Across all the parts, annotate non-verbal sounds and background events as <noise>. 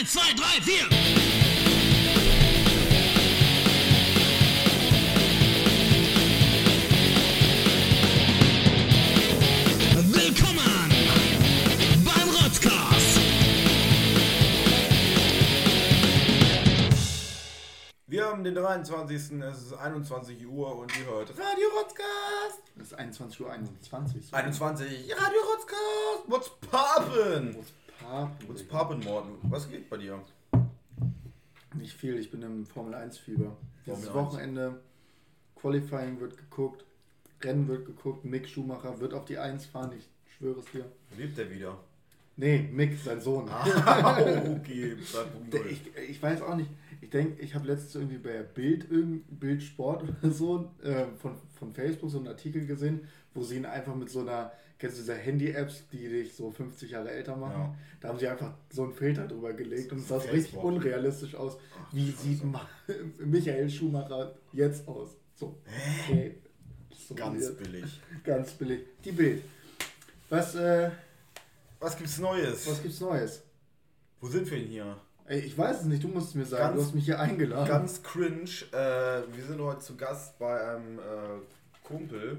Eins, zwei, drei, vier. Willkommen beim Rotzcast. Wir haben den 23. Es ist 21 Uhr und ihr hört Radio Rotzcast. Das ist 21 Uhr 21. 21 Radio Rotzcast. What's poppin'? Papen. What's poppin', Morten? Was geht bei dir? Nicht viel, ich bin im Formel 1 Fieber. Dieses Formel 1. Wochenende, Qualifying wird geguckt, Rennen wird geguckt, Mick Schumacher wird auf die 1 fahren, ich schwöre es dir. Lebt der wieder? Nee, Mick, sein Sohn. Ah, <laughs> okay. <laughs> Ich, ich weiß auch nicht, ich denke, ich habe letztens irgendwie bei Bild, irgend- Bild Sport <laughs> oder so äh, von, von Facebook so einen Artikel gesehen, wo sie ihn einfach mit so einer, kennst du diese Handy-Apps, die dich so 50 Jahre älter machen? Ja. Da haben sie einfach so einen Filter drüber gelegt und es sah richtig unrealistisch aus. Wie sieht Ma <laughs> Michael Schumacher jetzt aus? So. Okay. So Ganz weird. billig. <laughs> Ganz billig. Die Bild. Was, äh, Was gibt's Neues? was gibt's Neues? Wo sind wir denn hier? Ey, ich weiß es nicht, du musst es mir sagen. Ganz- du hast mich hier eingeladen. Ganz cringe. Äh, wir sind heute zu Gast bei einem äh, Kumpel.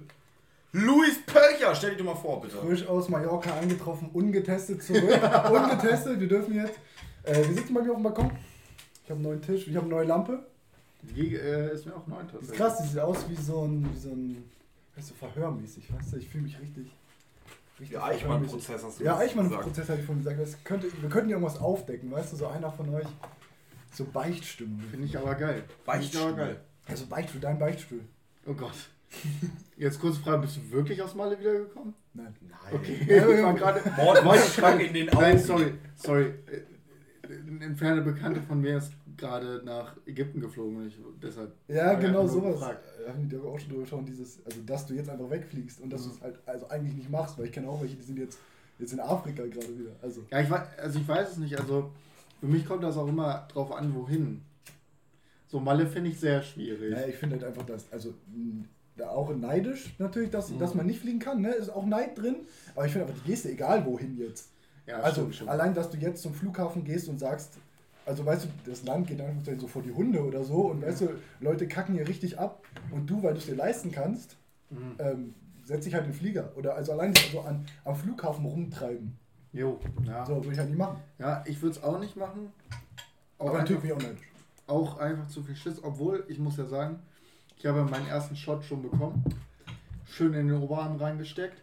Luis Pölcher, stell dich doch mal vor, bitte. Frisch aus Mallorca angetroffen, ungetestet zurück. <laughs> ungetestet, wir dürfen jetzt. Äh, wir sitzen bei mir auf dem Balkon. Ich habe einen neuen Tisch, ich habe eine neue Lampe. Die äh, ist mir auch neu Die ist krass, die sieht aus wie so ein, wie so ein, weißt du, verhörmäßig, weißt du? Ich fühle mich richtig. richtig Der verhörmäßig. Eichmann-Prozess hast du Ja. Eichmann-Prozess hatte ich vorhin gesagt. Das könnte, wir könnten irgendwas aufdecken, weißt du? So einer von euch. So Beichtstimmen. Finde ich aber geil. Geil. Also Beichtstuhl, dein Beichtstuhl. Oh Gott. Jetzt kurze Frage, bist du wirklich aus Malle wiedergekommen? Nein. Nein. Okay, <laughs> ich war gerade... Mord, Mord, Schrank in den Augen. Nein, sorry, sorry. Äh, Eine entfernte Bekannte von mir ist gerade nach Ägypten geflogen und ich deshalb... Ja, Ja, genau sowas. gefragt. Da haben die auch schon drüber geschaut, dieses, also dass du jetzt einfach wegfliegst und dass Mhm. du es halt also eigentlich nicht machst, weil ich kenne auch welche, die sind jetzt, jetzt in Afrika gerade wieder. Also Ja, ich weiß, also ich weiß es nicht. Also für mich kommt das auch immer drauf an, wohin. So Malle finde ich sehr schwierig. naja, ich finde halt einfach, dass, also auch neidisch natürlich, dass, Mhm. dass man nicht fliegen kann, ne? Ist auch Neid drin. Aber ich finde einfach die Geste, egal wohin jetzt. Ja, also stimmt, stimmt. allein, dass du jetzt zum Flughafen gehst und sagst, also weißt du, das Land geht einfach so vor die Hunde oder so und weißt du, Leute kacken hier richtig ab und du, weil du es dir leisten kannst, Mhm. ähm, setz dich halt in den Flieger. Oder also allein so an, am Flughafen rumtreiben. Jo, ja. So würde ich halt nicht machen. Ja, ich würde es auch nicht machen. Auch Aber natürlich auch neidisch. auch einfach zu viel Schiss. Obwohl, ich muss ja sagen, ich habe meinen ersten Shot schon bekommen. Schön in den Oberarm reingesteckt.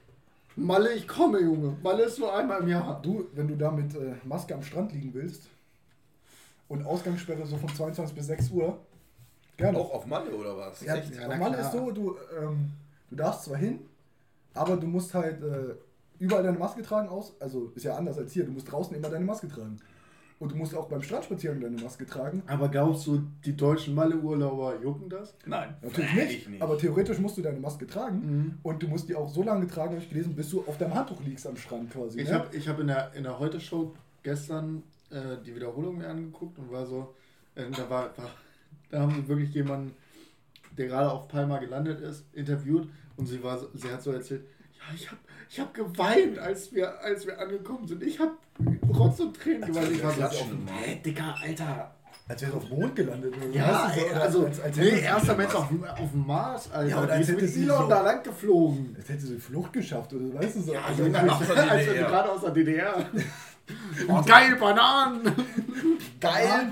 Malle, ich komme, Junge. Malle ist nur einmal im Jahr. Du, wenn du da mit äh, Maske am Strand liegen willst und Ausgangssperre so von 22 bis 6 Uhr, gerne. Auch auf Malle oder was? Ja, Echt? Ja, na normal klar. ist so, du, ähm, du darfst zwar hin, aber du musst halt äh, überall deine Maske tragen aus. Also ist ja anders als hier. Du musst draußen immer deine Maske tragen. Und du musst auch beim Strandspaziergang deine Maske tragen. Aber glaubst du, die deutschen Malle-Urlauber jucken das? Nein. Natürlich nicht, nicht. aber theoretisch musst du deine Maske tragen. Mhm. Und du musst die auch so lange tragen, habe ich gelesen, bis du auf deinem Handtuch liegst am Strand quasi. Ich ne? habe ich hab in der, in der Heute-Show gestern äh, die Wiederholung mir angeguckt und war so, äh, da war, war, da haben sie wirklich jemanden, der gerade auf Palma gelandet ist, interviewt und sie war, so- sie hat so erzählt, ja, ich habe ich hab geweint, als wir, als wir angekommen sind. Ich habe Rotz und Tränen geweint. Ich war so, auf, Digga, Alter. Als wäre es auf dem Mond gelandet. Oder so, Ja, ey, also, als, als nee, erster Mensch auf, dem- auf dem Mars, Alter. Ja, oder als ist hätte mit sie Elon so- da lang geflogen. Als hätte sie die Flucht geschafft, oder weißt du so? Ja, also, Junge, als <laughs> als wir gerade aus der DDR. Oh, geil, Bananen! <laughs> Geil,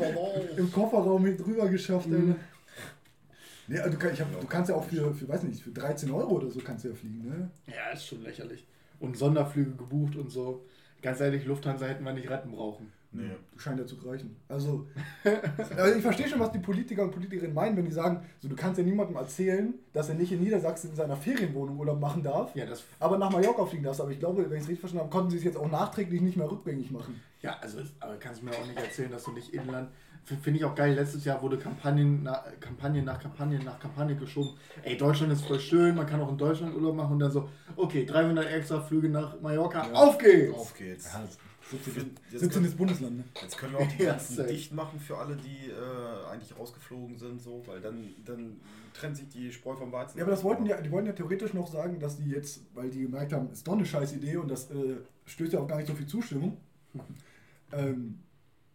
im Kofferraum mit drüber geschafft, Mhm. Alter. Nee, also du, kann, ich hab, du kannst ja auch für, für, weiß nicht, für 13 Euro oder so kannst du ja fliegen, ne? Ja, ist schon lächerlich. Und Sonderflüge gebucht und so. Ganz ehrlich, Lufthansa hätten wir nicht retten brauchen. Nee. Du scheint ja zu reichen. Also, <laughs> also ich verstehe schon, was die Politiker und Politikerinnen meinen, wenn die sagen, so, du kannst ja niemandem erzählen, dass er nicht in Niedersachsen in seiner Ferienwohnung Urlaub machen darf, Ja, das, aber nach Mallorca fliegen darfst. Aber ich glaube, wenn ich es richtig verstanden habe, konnten sie es jetzt auch nachträglich nicht mehr rückgängig machen. ja also, aber kannst du mir auch nicht erzählen, dass du nicht Inland. Finde ich auch geil. Letztes Jahr wurde Kampagnen nach Kampagne nach Kampagne nach Kampagne geschoben. Ey, Deutschland ist voll schön, man kann auch in Deutschland Urlaub machen und dann so, okay, 300 extra Flüge nach Mallorca, Ja. auf geht's! Auf geht's. 17. Jetzt 17. Bundesland, ne? Jetzt können wir auch die <laughs> Ja, ganzen safe. dicht machen für alle, die äh, eigentlich rausgeflogen sind, so, weil dann, dann trennt sich die Spreu vom Weizen. Ja, aber das wollten ja, die wollten ja theoretisch noch sagen, dass die jetzt, weil die gemerkt haben, ist doch eine scheiß Idee und das äh, stößt ja auch gar nicht so viel Zustimmung, <laughs> ähm,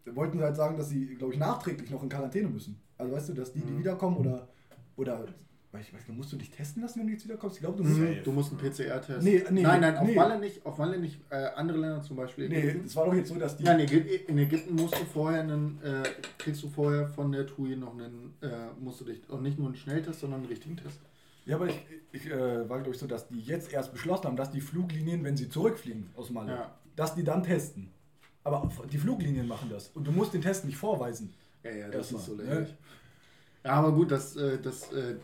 wollten sie halt sagen, dass sie, glaube ich, nachträglich noch in Quarantäne müssen. Also weißt du, dass die, die wiederkommen oder, oder weiß ich weiß nicht, musst du dich testen lassen, wenn du jetzt wiederkommst? Ich glaube, du musst. Safe. Mhm. Du musst einen PCR-Test. Nee, nee, nein, nein, auf nee. Malle nicht. Auf Malle nicht. Äh, andere Länder zum Beispiel. Nee, Ägypten. es war doch jetzt so, dass die. Ja, in Ägypten, in Ägypten musst du vorher einen, äh, kriegst du vorher von der TUI noch einen, äh, musst du dich, und nicht nur einen Schnelltest, sondern einen richtigen Test. Ja, aber ich, ich äh, war, glaube ich, so, dass die jetzt erst beschlossen haben, dass die Fluglinien, wenn sie zurückfliegen aus Malle, Ja. dass die dann testen. Aber die Fluglinien machen das. Und du musst den Test nicht vorweisen. Ja, ja, das Erstmal, ist so ne? lächerlich. Ja, aber gut, das, äh, das, äh,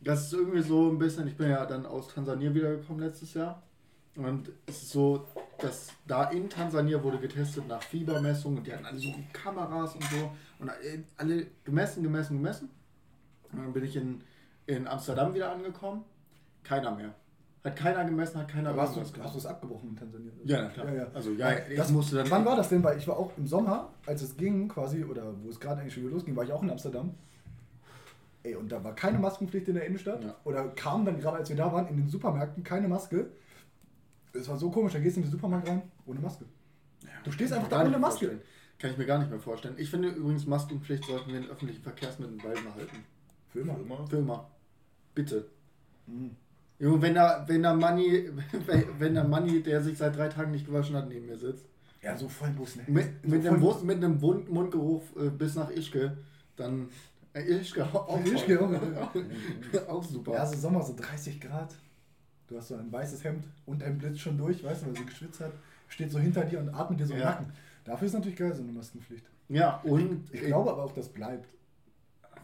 das ist irgendwie so ein bisschen, ich bin ja dann aus Tansania wiedergekommen letztes Jahr. Und es ist so, dass da in Tansania wurde getestet nach Fiebermessungen und die hatten alle so Kameras und so und alle gemessen, gemessen, gemessen. Und dann bin ich in, in Amsterdam wieder angekommen. Keiner mehr. Hat keiner gemessen, hat keiner Aber hast du, es abgebrochen in Tansania? Ja, na klar. Ja, ja. Also ja, Das, musste dann. wann war das denn? Weil ich war auch im Sommer, als es ging quasi, oder wo es gerade eigentlich schon wieder losging, war ich auch in Amsterdam. Ey, und da war keine Maskenpflicht in der Innenstadt. Ja. Oder kam dann gerade, als wir da waren, in den Supermärkten keine Maske. Es war so komisch, da gehst du in den Supermarkt rein, ohne Maske. Du stehst einfach da ohne Maske. vorstellen. Kann ich mir gar nicht mehr vorstellen. Ich finde übrigens, Maskenpflicht sollten wir in öffentlichen Verkehrsmitteln beibehalten. Für immer. Immer. Für immer. Bitte. Mhm. Junge, wenn da, wenn da Manni, <laughs> wenn, da Manni, der sich seit drei Tagen nicht gewaschen hat, neben mir sitzt, Ja, so voll Bus, ne? mit, so mit, einem, Bus. Mit einem Wund, Mundgeruch äh, bis nach Ischke, dann. Äh, Ischke, <laughs> auch, Ischke, auch, <laughs> auch super. Ja, so Sommer, so 30 Grad. Du hast so ein weißes Hemd und ein Blitz schon durch, weißt du, weil sie geschwitzt hat. Steht so hinter dir und atmet dir so im Ja. Nacken. Dafür ist natürlich geil, so eine Maskenpflicht. Ja, und. Ich glaube aber auch, das bleibt.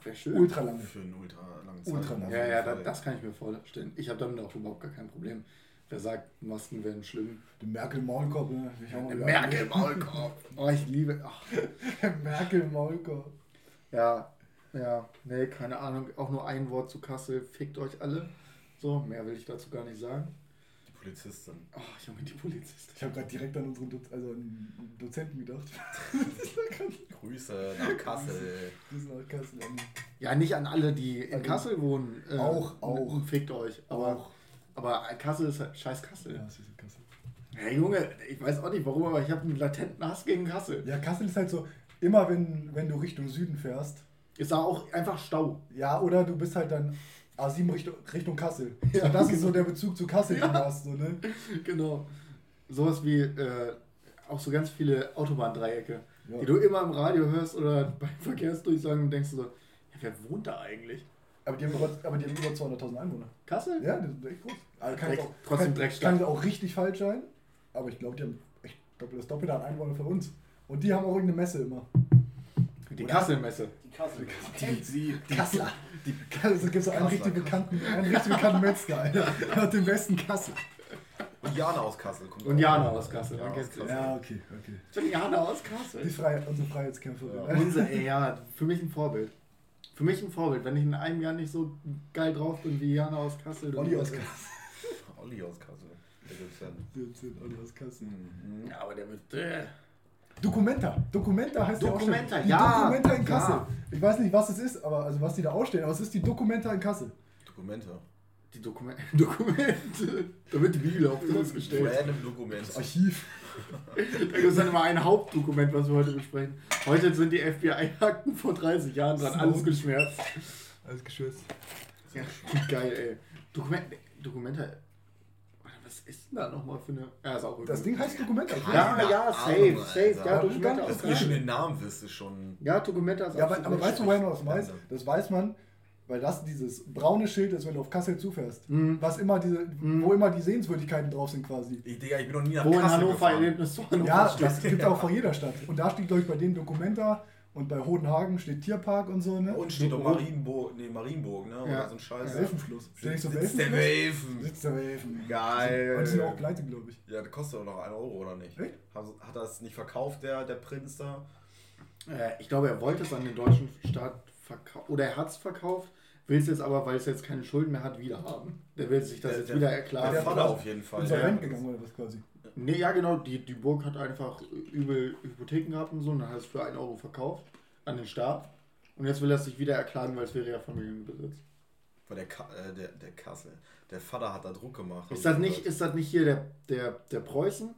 Wäre schön. Ultra lange. Für einen ultra langen Ultra lang. Zeitraum. Ja, ja, das, das kann ich mir vorstellen. Ich habe damit auch überhaupt gar kein Problem. Wer sagt, Masken wären schlimm? Der Merkel-Maulkorb, ne? Ich hau mal wieder- Merkel Maulkorb. <laughs> Oh, ich liebe. Ach, Der Merkel-Maulkorb. ja, ja, nee, keine Ahnung. Auch nur ein Wort zu Kassel. Fickt euch alle. So, mehr will ich dazu gar nicht sagen. Polizistin. Oh, Junge, die Polizistin. Ich habe gerade direkt an unseren Do also an Dozenten gedacht. <laughs> Grüße nach Kassel. Sind aus Kassel. an- Ja, nicht an alle, die in Also, Kassel wohnen. äh, auch, auch. Fickt euch. Aber, Auch. aber Kassel ist halt scheiß Kassel. Ja, es ist in Kassel. Hey Junge, ich weiß auch nicht warum, aber ich habe einen latenten Hass gegen Kassel. Ja, Kassel ist halt so, immer wenn, wenn du Richtung Süden fährst, Ist da auch einfach Stau. ja, oder du bist halt dann A7 Richtung, Richtung Kassel. Ja, das ist genau. so der Bezug zu Kassel, den Ja. du hast, so, ne? Genau. Sowas wie äh, auch so ganz viele Autobahndreiecke, Ja. die du immer im Radio hörst oder <laughs> bei Verkehrsdurchsagen denkst du so, ja, wer wohnt da eigentlich? Aber die haben über, aber die haben über 200.000 Einwohner. Kassel? Ja, die sind echt groß. Also kann Dreck- auch, trotzdem kann, Dreckstadt. kann auch richtig falsch sein, aber ich glaube, die haben echt doppelt das Doppelte an Einwohner von uns. Und die haben auch irgendeine Messe immer. Die? Kasselmesse. Die Kassel. Die, sie, die, Kassler. Die Kassel gibt so einen richtig bekannten, einen richtig bekannten Metzger, Alter. Der hat den besten Kassel. Und Jana aus Kassel kommt Und. Jana aus Kassel, Ja, man aus. Kassel. Ja, okay, okay. Bin Jana aus Die Kassel. Freiheit, unsere Freiheitskämpferin. Ja. Unser, ey, ja, für mich ein Vorbild. Für mich ein Vorbild, wenn ich in einem Jahr nicht so geil drauf bin wie Jana aus Kassel. Olli aus Kassel. Olli aus Kassel. Der gibt's dann. Olli aus Kassel. Mhm. Ja, aber der wird. Documenta. Documenta heißt Documenta, ja auch schon. Die ja. Documenta in Ja. Kassel. Ich weiß nicht, was es ist, aber also was die da ausstellen, aber es ist die Documenta in Kassel. <laughs> Dokumente. die Dokumente. Dokumente. Da wird die Bibel auf uns gestellt. Random Dokument. Das Archiv. Da gibt es dann immer ein Hauptdokument, was wir heute besprechen. Heute sind die FBI-Akten vor 30 Jahren dran, alles geschwärzt. Alles geschützt. Ja, geil, ey. Dokument, Dokumente. Was ist denn da nochmal für eine. Ja, ist auch Das Ding heißt Documenta. Ja, ja, Ahnung, safe, safe. Ja, nicht? Dass ihr schon den Namen wisst, ist schon. Ja, Dokumente ist Ja, aber, aber weißt du, woher man das weiß? Das weiß man, weil das dieses braune Schild ist, wenn du auf Kassel zufährst. Mhm. Was immer diese, wo immer die Sehenswürdigkeiten drauf sind quasi. Ich, Digga, ich bin noch nie nach Wo in Kassel Hannover gefahren. Erlebnis zu Hannover Ja, steht. das gibt es auch vor jeder Stadt. Und da steht, glaube ich, bei denen Documenta und bei Hodenhagen steht Tierpark und so, ne? Und steht doch Marienburg, nee, Marienburg, ne? Ja. Oder so ein Scheiß. Welfenschluss. Steht nicht so Sitz der? Welfen. Sitz der Welfen. Geil. Und die sind auch pleite, glaube ich. Ja, das kostet doch noch 1 Euro, oder nicht? Echt? Hat, hat er es nicht verkauft, der, der Prinz da? Äh, ich glaube, er wollte es an den deutschen Staat verkaufen. Oder er hat es verkauft, will es jetzt aber, weil es jetzt keine Schulden mehr hat, wieder haben. Der will sich das Der- jetzt der- wieder Der, erklären. der- Vater auf jeden Fall. Insolvent Ja. gegangen oder was quasi. Nee, ja genau, die, die Burg hat einfach übel Hypotheken gehabt und so und dann hat es für 1 Euro verkauft an den Staat. Und jetzt will er es sich wieder erklagen, weil es wäre ja Familienbesitz. War der, Ka äh, der, der Kassel. Der Vater hat da Druck gemacht. Ist das nicht, ist das nicht hier der, der, der Preußen?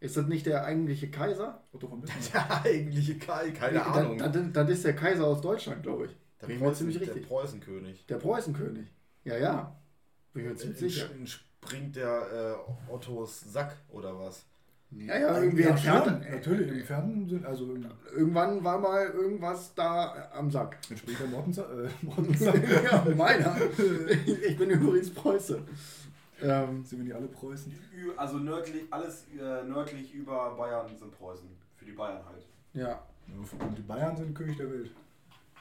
Ist das nicht der eigentliche Kaiser? Otto von Bismarck. <laughs> Der eigentliche Kai, keine Nee, Ahnung. Das, das, das ist der Kaiser aus Deutschland, glaube ich. der, Bin ich mir Preußen, ziemlich der. Preußenkönig. Der Preußenkönig. Ja, ja. Bin ich mir ziemlich sicher. Springt der äh, Ottos Sack oder was? Ja, ja, irgendwie Ja, entfernt. schon, Natürlich, im Fernsehen sind, also Irgendwann war mal irgendwas da am Sack. in später Mortensa äh, Mortensa <laughs> ja, meiner. <laughs> Ich bin übrigens Preuße. Ähm, sind wir nicht alle Preußen. Also nördlich, alles äh, nördlich über Bayern sind Preußen. Für die Bayern halt. ja. Und die Bayern sind König der Welt.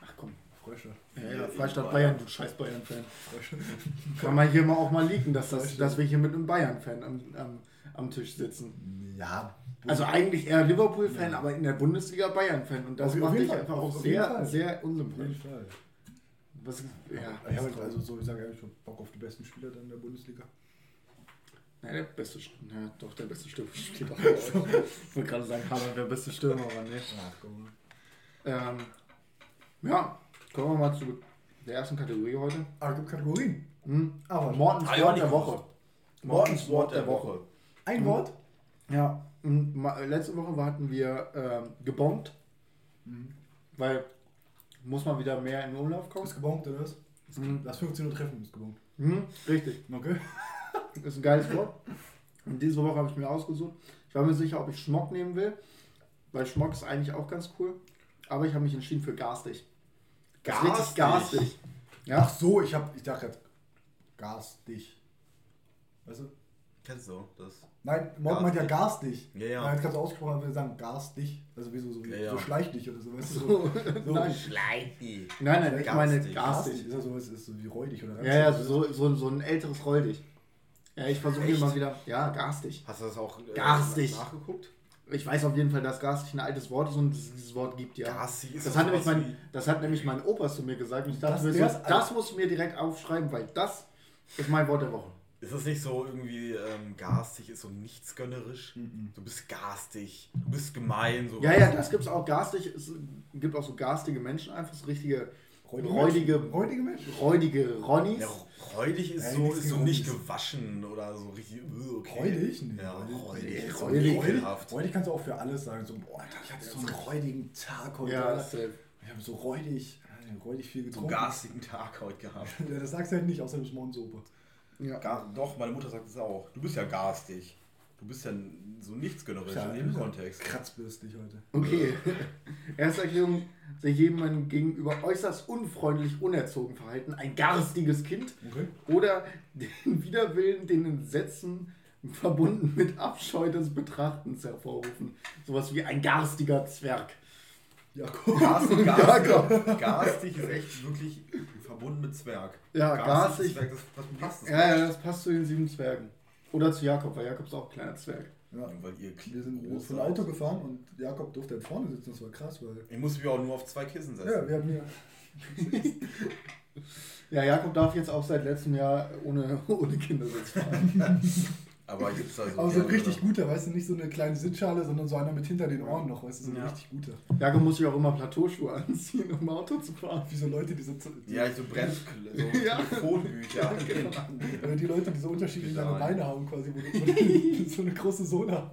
Ach komm. Freistaat. Ja, ja, Freistaat Bayern, du scheiß Bayern-Fan. Kann man hier mal auch mal liegen, dass, das, dass wir hier mit einem Bayern-Fan am, am, am Tisch sitzen. Ja. Also eigentlich eher Liverpool-Fan, aber in der Bundesliga Bayern-Fan. Und das macht dich einfach auch sehr, Fall. sehr auf jeden unsympathisch. Fall. Was, ja, Ich habe halt also so, ich sage ja, ich hab Bock auf die besten Spieler dann in der Bundesliga. Ja, der beste, St- ja, doch, der beste Stürmer steht auch. <laughs> Ich wollte gerade sagen, wäre der beste Stürmer, aber nee. Ach komm. Ähm, ja, kommen wir mal zu der ersten Kategorie heute. Ah, es gibt Kategorien. Hm? Aber Mortens Ah, Wort der Woche. Mortens Wort der Woche. ein Wort. Ja, ma- letzte Woche hatten wir ähm, gebombt, weil muss mal wieder mehr in den Umlauf kommen. Ist gebongt oder was? Mhm. Lass 15 Uhr treffen, ist gebongt. Hm, richtig, Okay. <laughs> ist ein geiles Wort. Und diese Woche habe ich mir ausgesucht. Ich war mir sicher, ob ich Schmock nehmen will, weil Schmock ist eigentlich auch ganz cool. Aber ich habe mich entschieden für garstig. Ist richtig Garstig? garstig. Ach Ja, so, ich hab, ich dachte jetzt garstig. Weißt du? Kennst du das? Nein, Morgen meint ja garstig. Ja, ja. Nein, jetzt kannst du ausgesprochen haben, wir sagen garstig. Also wie so, Ja, ja. so schleich dich oder so, weißt du? So, so, <laughs> nein, Schleiti. nein, nein, ich meine Garstig. garstig. Ist ja so, ist, ist so wie räudig oder Ja, ja, so, so, so ein älteres Rolldich. Ja, ich versuche mal wieder. Ja, garstig. Hast du das auch äh, Garstig. nachgeguckt? Ich weiß auf jeden Fall, dass garstig ein altes Wort ist und es dieses Wort gibt, ja. Garstig ist Das hat, nämlich mein, das hat nämlich mein Opa zu mir gesagt und ich dachte Das- mir alt. das muss ich mir direkt aufschreiben, weil das ist mein Wort der Woche. Ist das nicht so irgendwie ähm, garstig, ist so nichtsgönnerisch? Du bist garstig, du bist gemein, so Ja, ja, das gibt es auch garstig. Es gibt auch so garstige Menschen, einfach so richtige räudige, Räudige Menschen. räudige Ronnies. Ja, räudig ist Ja, so, ist so nicht gewaschen oder so richtig. äh, Okay. Räudig? Nee, Ja, räudig. räudig. Räudig. Räudig kannst du auch für alles sagen. So, boah, Alter, ich hatte so einen räudigen Tag heute. Ja. Ich habe so räudig, räudig viel So einen getrunken. garstigen Tag heute gehabt. <laughs> Ja, das sagst du halt nicht, außer du bist. Ja. Gar, doch, meine Mutter sagt es auch. Du bist ja garstig. Du bist ja so nichtsgönnerisch Ja, in dem Kontext. Kratzbürstig heute. Okay. <laughs> Erste Erklärung, sich jemandem gegenüber äußerst unfreundlich, unerzogen verhalten, ein garstiges Kind Okay. oder den <laughs> Widerwillen, den in Sätzen verbunden mit Abscheu des Betrachtens hervorrufen. Sowas wie ein garstiger Zwerg. Jakob. Garstig, garstig, <laughs> garstig ist echt wirklich verbunden mit Zwerg. Ja, garstig. Zwerg, das, das passt. Das Ja, ja, das passt zu den sieben Zwergen. Oder zu Jakob, weil Jakob ist auch ein kleiner Zwerg. Ja. Weil ihr Wir sind groß von seid. Auto gefahren und Jakob durfte halt vorne sitzen. Das war krass, weil. Ich muss mich auch nur auf zwei Kissen setzen. Ja, wir haben hier. Ja, Jakob darf jetzt auch seit letztem Jahr ohne, <laughs> ohne Kindersitz fahren. <laughs> Aber gibt's da so. Aber so ein richtig guter, weißt du, nicht so eine kleine Sitzschale, sondern so einer mit hinter den Ohren noch, weißt du, so ein Ja. richtig guter. Jakob muss sich auch immer Plateauschuhe anziehen, um Auto zu fahren. Wie so Leute, die so. die- Ja, so Bremsklötze, so <laughs> Ja. Telefonbücher. <laughs> <laughs> Oder die Leute, die so unterschiedliche lange. Beine haben, quasi, wo du, so eine große Sohle hast.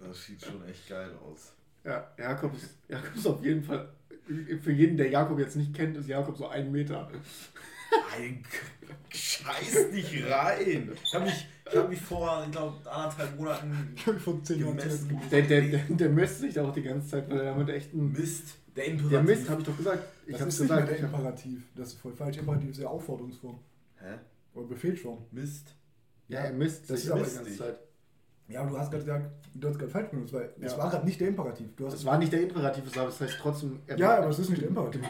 Das sieht schon echt geil aus. Ja, Jakob ist, Jakob ist auf jeden Fall, für jeden, der Jakob jetzt nicht kennt, ist Jakob so ein Meter. Ein Scheiß nicht rein. Ich habe mich, ich hab mich vor, ich glaube, anderthalb Monaten Ich hab von 10 Jahren gemessen. Der, der, der, der misst sich auch die ganze Zeit, weil er damit echt ein. Mist. Der Imperativ. Der Mist, habe ich doch gesagt. Ich Das ist nicht mehr gesagt. der Imperativ. Das ist voll falsch. Imperativ ist ja Aufforderungsform. Hä? Oder Befehlsform. Mist. ja, er misst das sich ist aber die ganze. Zeit. Ja, aber du hast gerade gesagt, du hast gerade falsch benutzt, weil es Ja. war gerade nicht der Imperativ. Du hast Das war nicht der Imperativ, aber das heißt trotzdem. er- ja, aber es ist nicht der Imperativ.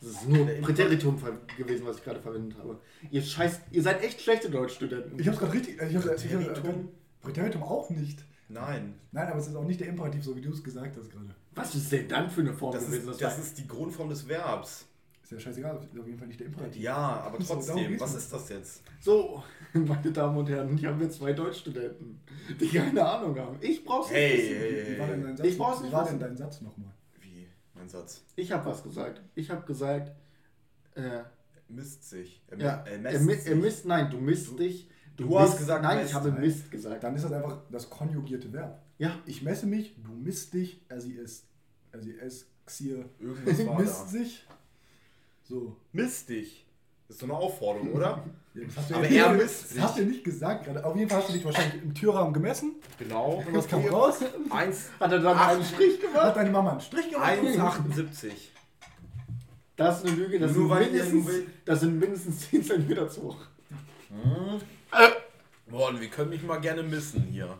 Das ist nur Imperativ- Präteritum gewesen, was ich gerade verwendet habe. Ihr scheiß, ihr seid echt schlechte Deutschstudenten. Ich hab's gerade richtig. Ich hab, ich hab, Präteritum? Präteritum auch nicht. Nein. Nein, aber es ist auch nicht der Imperativ, so wie du es gesagt hast gerade. Was ist denn dann für eine Form Das gewesen? ist, das ist die Grundform des Verbs. Ist ja scheißegal, ist auf jeden Fall nicht der Imperativ. Ja, aber So, trotzdem, geht's was ist das jetzt? So, <laughs> meine Damen und Herren, hier haben wir zwei Deutschstudenten, die keine Ahnung haben. Ich brauch's Hey, nicht wissen. hey, Wie war denn hey. dein Satz? Ich brauch's Wie war denn dein Satz nochmal? Mein Satz. Ich habe was gesagt. Ich habe gesagt, äh, Misst sich. Er, ja, er er, sich. er misst, nein, du misst Du- dich, Du hast Mist- gesagt, Nein, ich habe Mist gesagt. Dann ist das einfach das konjugierte Verb. Ja. Ich messe mich, du misst dich, er sie ist, er sie ist, xier, Irgendwas <laughs> war misst da. sich. So. Misst dich. Das ist so eine Aufforderung, oder? <laughs> Ja, das hast du Aber ja er nicht- misst Das hast du nicht gesagt gerade. Auf jeden Fall hast du dich wahrscheinlich im Türrahmen gemessen. Genau. Und was kam raus? Eins- Hat er dann Ach. einen Strich gemacht? Hat deine Mama einen Strich gemacht? 1,78. Das ist eine Lüge, das, Nur sind mindestens, das sind mindestens 10 cm zu hoch. Boah, wir können mich mal gerne missen hier.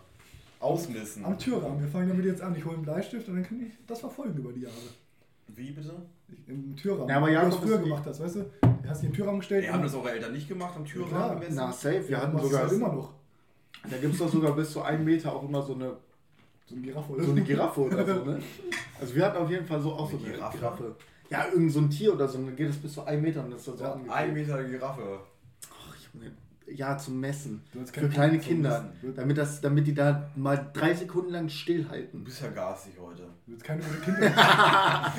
Ausmissen. Am Türrahmen. Wir fangen damit jetzt an. Ich hole einen Bleistift und dann kann ich das verfolgen über die Jahre. Wie bitte? Ich- Im Türrahmen. Ja, aber du Jakob das früher gemacht hast, weißt du? Du hast dich im Türrahmen gestellt. Wir haben das eure Eltern nicht gemacht am. Türrahmen gemessen. Na, safe. Wir ja, hatten du sogar, halt immer noch. da gibt es doch sogar bis zu einem Meter auch immer so eine, So eine Giraffe. oder so eine Giraffe oder so, ne? <laughs> Also wir hatten auf jeden Fall so auch so Eine eine Giraffe? Giraffe. Ja, irgend so ein Tier oder so, dann geht es bis zu einem Meter und das ist dann so Ja, ein Meter Giraffe. Ach, Junge. Ja, zum Messen. Du hast Für kleine Kinder. Damit, das, damit die da mal drei Sekunden lang Du stillhalten. bist ja garstig heute. Du willst keine gute Kinder. <laughs>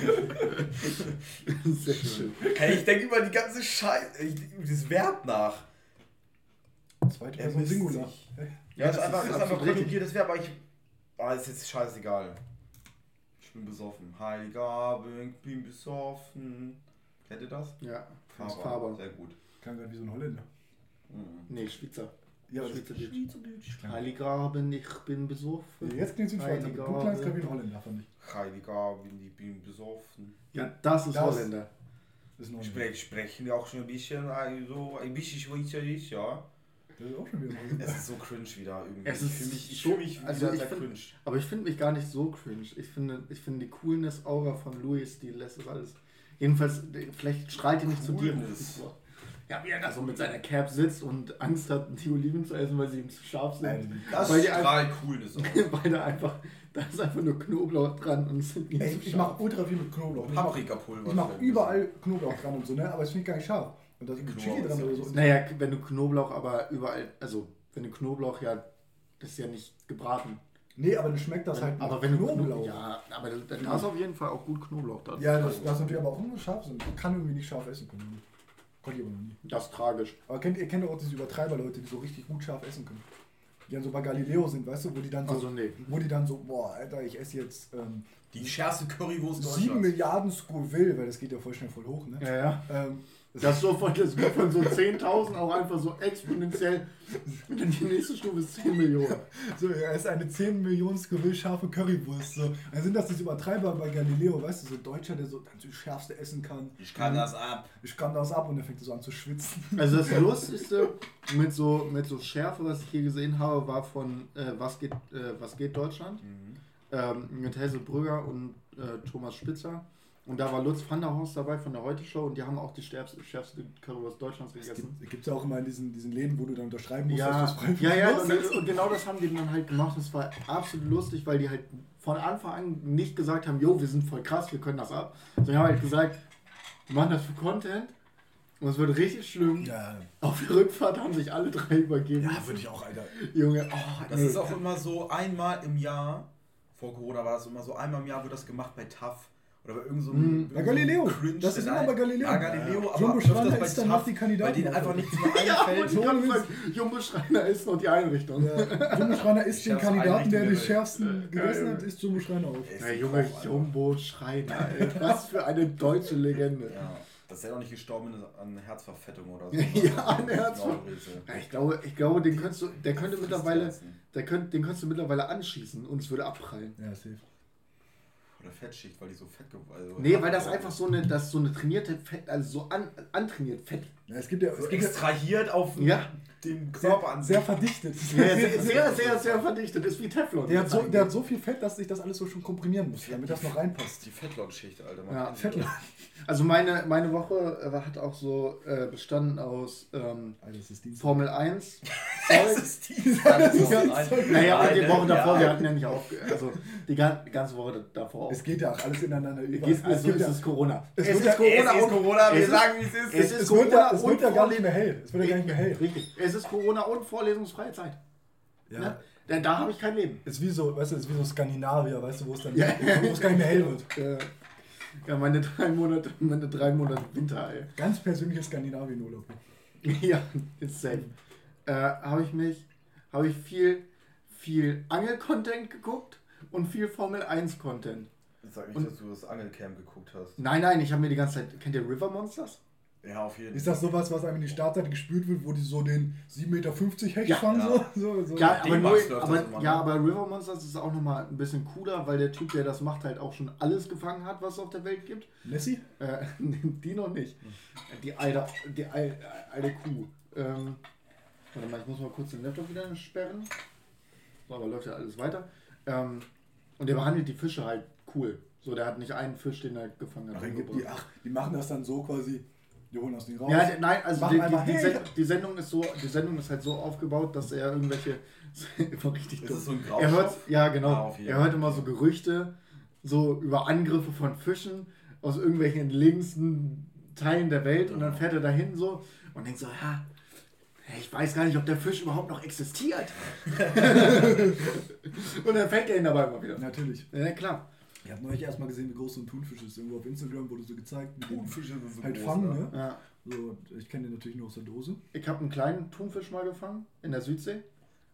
Sehr schön. Hey, ich denke über die ganze Scheiße, dieses Verb nach. Zweite Er Person Singular. Ja, das ist einfach, das ist einfach konjugiertes Verb, aber ich. Ah, ist jetzt scheißegal. Ich bin besoffen. Heiliger Abend, ich bin besoffen. Kennt ihr das? Ja, Faber. Sehr gut. Klang gerade wie so ein Holländer. Mhm. Nee, Schweizer. Ja, Schweizerdeutsch. Heiliger Abend, ich bin besoffen. Ja, jetzt klingt es wie Schweizer. Heiliger Du klangst gerade wie ein. Holländer, fand ich. Heiliger Abend, ich bin besoffen. Ja, das ist Das- Holländer. Das ist ein Holländer. Sprech, sprechen wir auch schon ein bisschen, also ein bisschen Schweizerisch, ja. Das ist auch schon wieder Holländer. Es ist so cringe wieder irgendwie. Es ich ist fühle mich, ich so- mich also wieder ich sehr find- cringe. Aber ich finde mich gar nicht so cringe. Ich finde, ich finde die Coolness-Aura von Louis, die lässt das alles. Jedenfalls, vielleicht strahlt die nicht zu dir. Coolness. Ja, wie er da so mit seiner Cap sitzt und Angst hat, die Oliven zu essen, weil sie ihm zu scharf sind. Nein, Das weil, strahlt Coolness aus. einfach, <laughs> weil da einfach, da ist einfach nur Knoblauch dran und es sind ihm Ey, zu ich mache ultra viel mit Knoblauch. Ich mache Paprikapulver. ich mach drin. überall Knoblauch dran und so, ne? Aber es finde ich gar nicht scharf. Und da ist Knoblauch Chili dran ist oder so. Naja, wenn du Knoblauch aber überall, also wenn du Knoblauch ja, das ist ja nicht gebraten. Nee, aber dann schmeckt das halt aber wenn du Knoblauch. Knoblauch. Ja, aber da, ist auf jeden Fall auch gut Knoblauch dran. Ja, das, das ist natürlich aber auch immer scharf sind. Man kann irgendwie nicht scharf essen können. Konnte ich aber noch nie. Das ist tragisch. Aber kennt, ihr kennt auch diese Übertreiber-Leute, die so richtig gut scharf essen können. Die dann so bei Galileo sind, weißt du, wo die dann so, Also nee. wo die dann so, boah, Alter, ich esse jetzt ähm, Die schärfste Currywurst 7 Deutschlands. Milliarden Scoville, weil das geht ja voll schnell voll hoch, ne? Ja, ja. Ähm, Das ist so von, das geht von so 10.000 auch einfach so exponentiell. Und dann die nächste Stufe ist 10 Millionen. So, er ist eine 10 Millionen Scoville scharfe Currywurst. So. Dann sind das diese Übertreiber bei Galileo, weißt du, so ein Deutscher, der so dann so das Schärfste essen kann. Ich kann das ab. Ich kann das ab und dann fängt er so an zu schwitzen. Also das Lustigste mit so, mit so Schärfe, was ich hier gesehen habe, war von äh, was, geht, äh, was geht Deutschland? Ähm, mit Hazel Brügger und äh, Thomas Spitzer. Und da war Lutz van der Horst dabei von der Heute Show und die haben auch die stärkste, schärfste Currywurst Deutschlands Es gegessen. gibt es ja auch immer in diesen, diesen Läden, wo du dann unterschreiben musst, Ja, dass du es ja, ja, und, und genau das haben die dann halt gemacht. Das war absolut lustig, weil die halt von Anfang an nicht gesagt haben, jo, wir sind voll krass, wir können das ab. Sondern haben halt gesagt, wir machen das für Content und es wird richtig schlimm. Ja, Auf der Rückfahrt haben sich alle drei übergeben. ja würde ich auch, Alter. Junge, oh, Das ist auch immer so einmal im Jahr. Vor Corona war das immer so einmal im Jahr wird das gemacht bei TAF. Oder bei irgendeinem. So einem- Bei Galileo. Cringe- Das ist immer bei Galileo. Ja, Galileo, Ja. aber Jumbo Schreiner ist danach die Kandidaten- Bei denen einfach nichts <laughs> mehr Ja, einfällt. und haben gesagt, Jumbo Schreiner ist noch die Einrichtung. Ja, <laughs> Jumbo Schreiner ist den Kandidaten, der die der schärfsten gegessen Ja, hat, ist Jumbo Schreiner auch. Ja, Junge. Jumbo Schreiner, ey. <laughs> Was für eine deutsche Legende. Ja, dass er noch nicht gestorben ist an Herzverfettung oder so. Ja, an Herzver- Herzverfettung. Ja, ich glaube, ich glaube, den könntest du, der könnte mittlerweile, der könnt, den könntest du mittlerweile anschießen und es würde abprallen. Ja, safe. Oder Fettschicht, weil die so fett geworden also Nee, weil das einfach so eine, das so eine trainierte Fett, also so an, antrainiert Fett. Ja, es gibt ja, es gibt ja extrahiert auf Ja. Den sehr, Körper an sehr verdichtet. <laughs> Sehr, <laughs> sehr, sehr, sehr verdichtet. Ist wie Teflon. Der hat, so, der hat so viel Fett, dass sich das alles so schon komprimieren muss, damit das noch reinpasst. Die Fettlog-Schicht, Alter. Man Ja, doch. <laughs> Also meine, meine Woche äh, hat auch so äh, bestanden aus ähm, Alter, das ist Dienstag. Formel 1. Das ist die Naja, und die Woche davor, wir hatten ja nicht auf, also die gan- ganze Woche davor auch. Es geht ja auch alles ineinander über. Geht, also gibt ist ja- es Corona. Es Es wird ist ja- Corona Es ist Corona, wir es sagen, wie es ist. es ist es wird ja, es Corona wird ja gar nicht mehr hell. Es wird ja gar nicht mehr hell. Richtig. Es ist Corona und vorlesungsfreie Zeit. Ja. Ne? Denn da habe ich kein Leben. Ist wie so, weißt du, ist wie so Skandinavier, weißt du, wo es dann Ja. wo es gar nicht mehr hell wird. Äh, ja, meine drei Monate, meine drei Monate Winter, ey. Ganz persönliches Skandinavien-Urlaub. <laughs> ja, ist safe. äh, habe ich mich, habe ich viel, viel Angel-Content geguckt und viel Formel 1-Content. Sag nicht, Und- dass du das Angelcamp geguckt hast. Nein, nein, ich habe mir die ganze Zeit. Kennt ihr River Monsters? Ja, auf jeden Ist das sowas, was einem in die Startseite gespült wird, wo die so den 7,50 Meter Hecht Ja. fangen? Ja. So, so, so. Ja, aber, nur, aber, ja, ne? aber River Monsters ist auch nochmal ein bisschen cooler, weil der Typ, der das macht, halt auch schon alles gefangen hat, was es auf der Welt gibt. Nessie? Äh, <laughs> die noch nicht. Die alte, die alte, alte Kuh. Ähm, warte mal, ich muss mal kurz den Laptop wieder sperren. So, aber läuft ja alles weiter. Ähm, und der behandelt die Fische halt cool. So, der hat nicht einen Fisch, den er gefangen hat. Ach, die, ach, die machen das dann so quasi, die holen das Ding raus. Ja, nein, also die, die, die, hey, die Sendung ist so, die Sendung ist halt so aufgebaut, dass er irgendwelche <laughs> immer richtig Ist dumm. so ein Er hört, ja genau, Ah, er hört immer so Gerüchte, so über Angriffe von Fischen aus irgendwelchen entlegensten Teilen der Welt und dann fährt er dahin so und denkt so, ja, ich weiß gar nicht, ob der Fisch überhaupt noch existiert. <laughs> <laughs> und dann fängt er ihn dabei immer wieder. Natürlich. Ja, klar. Ich habe neulich erstmal gesehen, wie groß so ein Thunfisch ist. Irgendwo auf Instagram wurde so gezeigt, wie die Thunfische sind so halt groß, fangen, ne? Ja. So, ich kenne den natürlich nur aus der Dose. Ich habe einen kleinen Thunfisch mal gefangen in der Südsee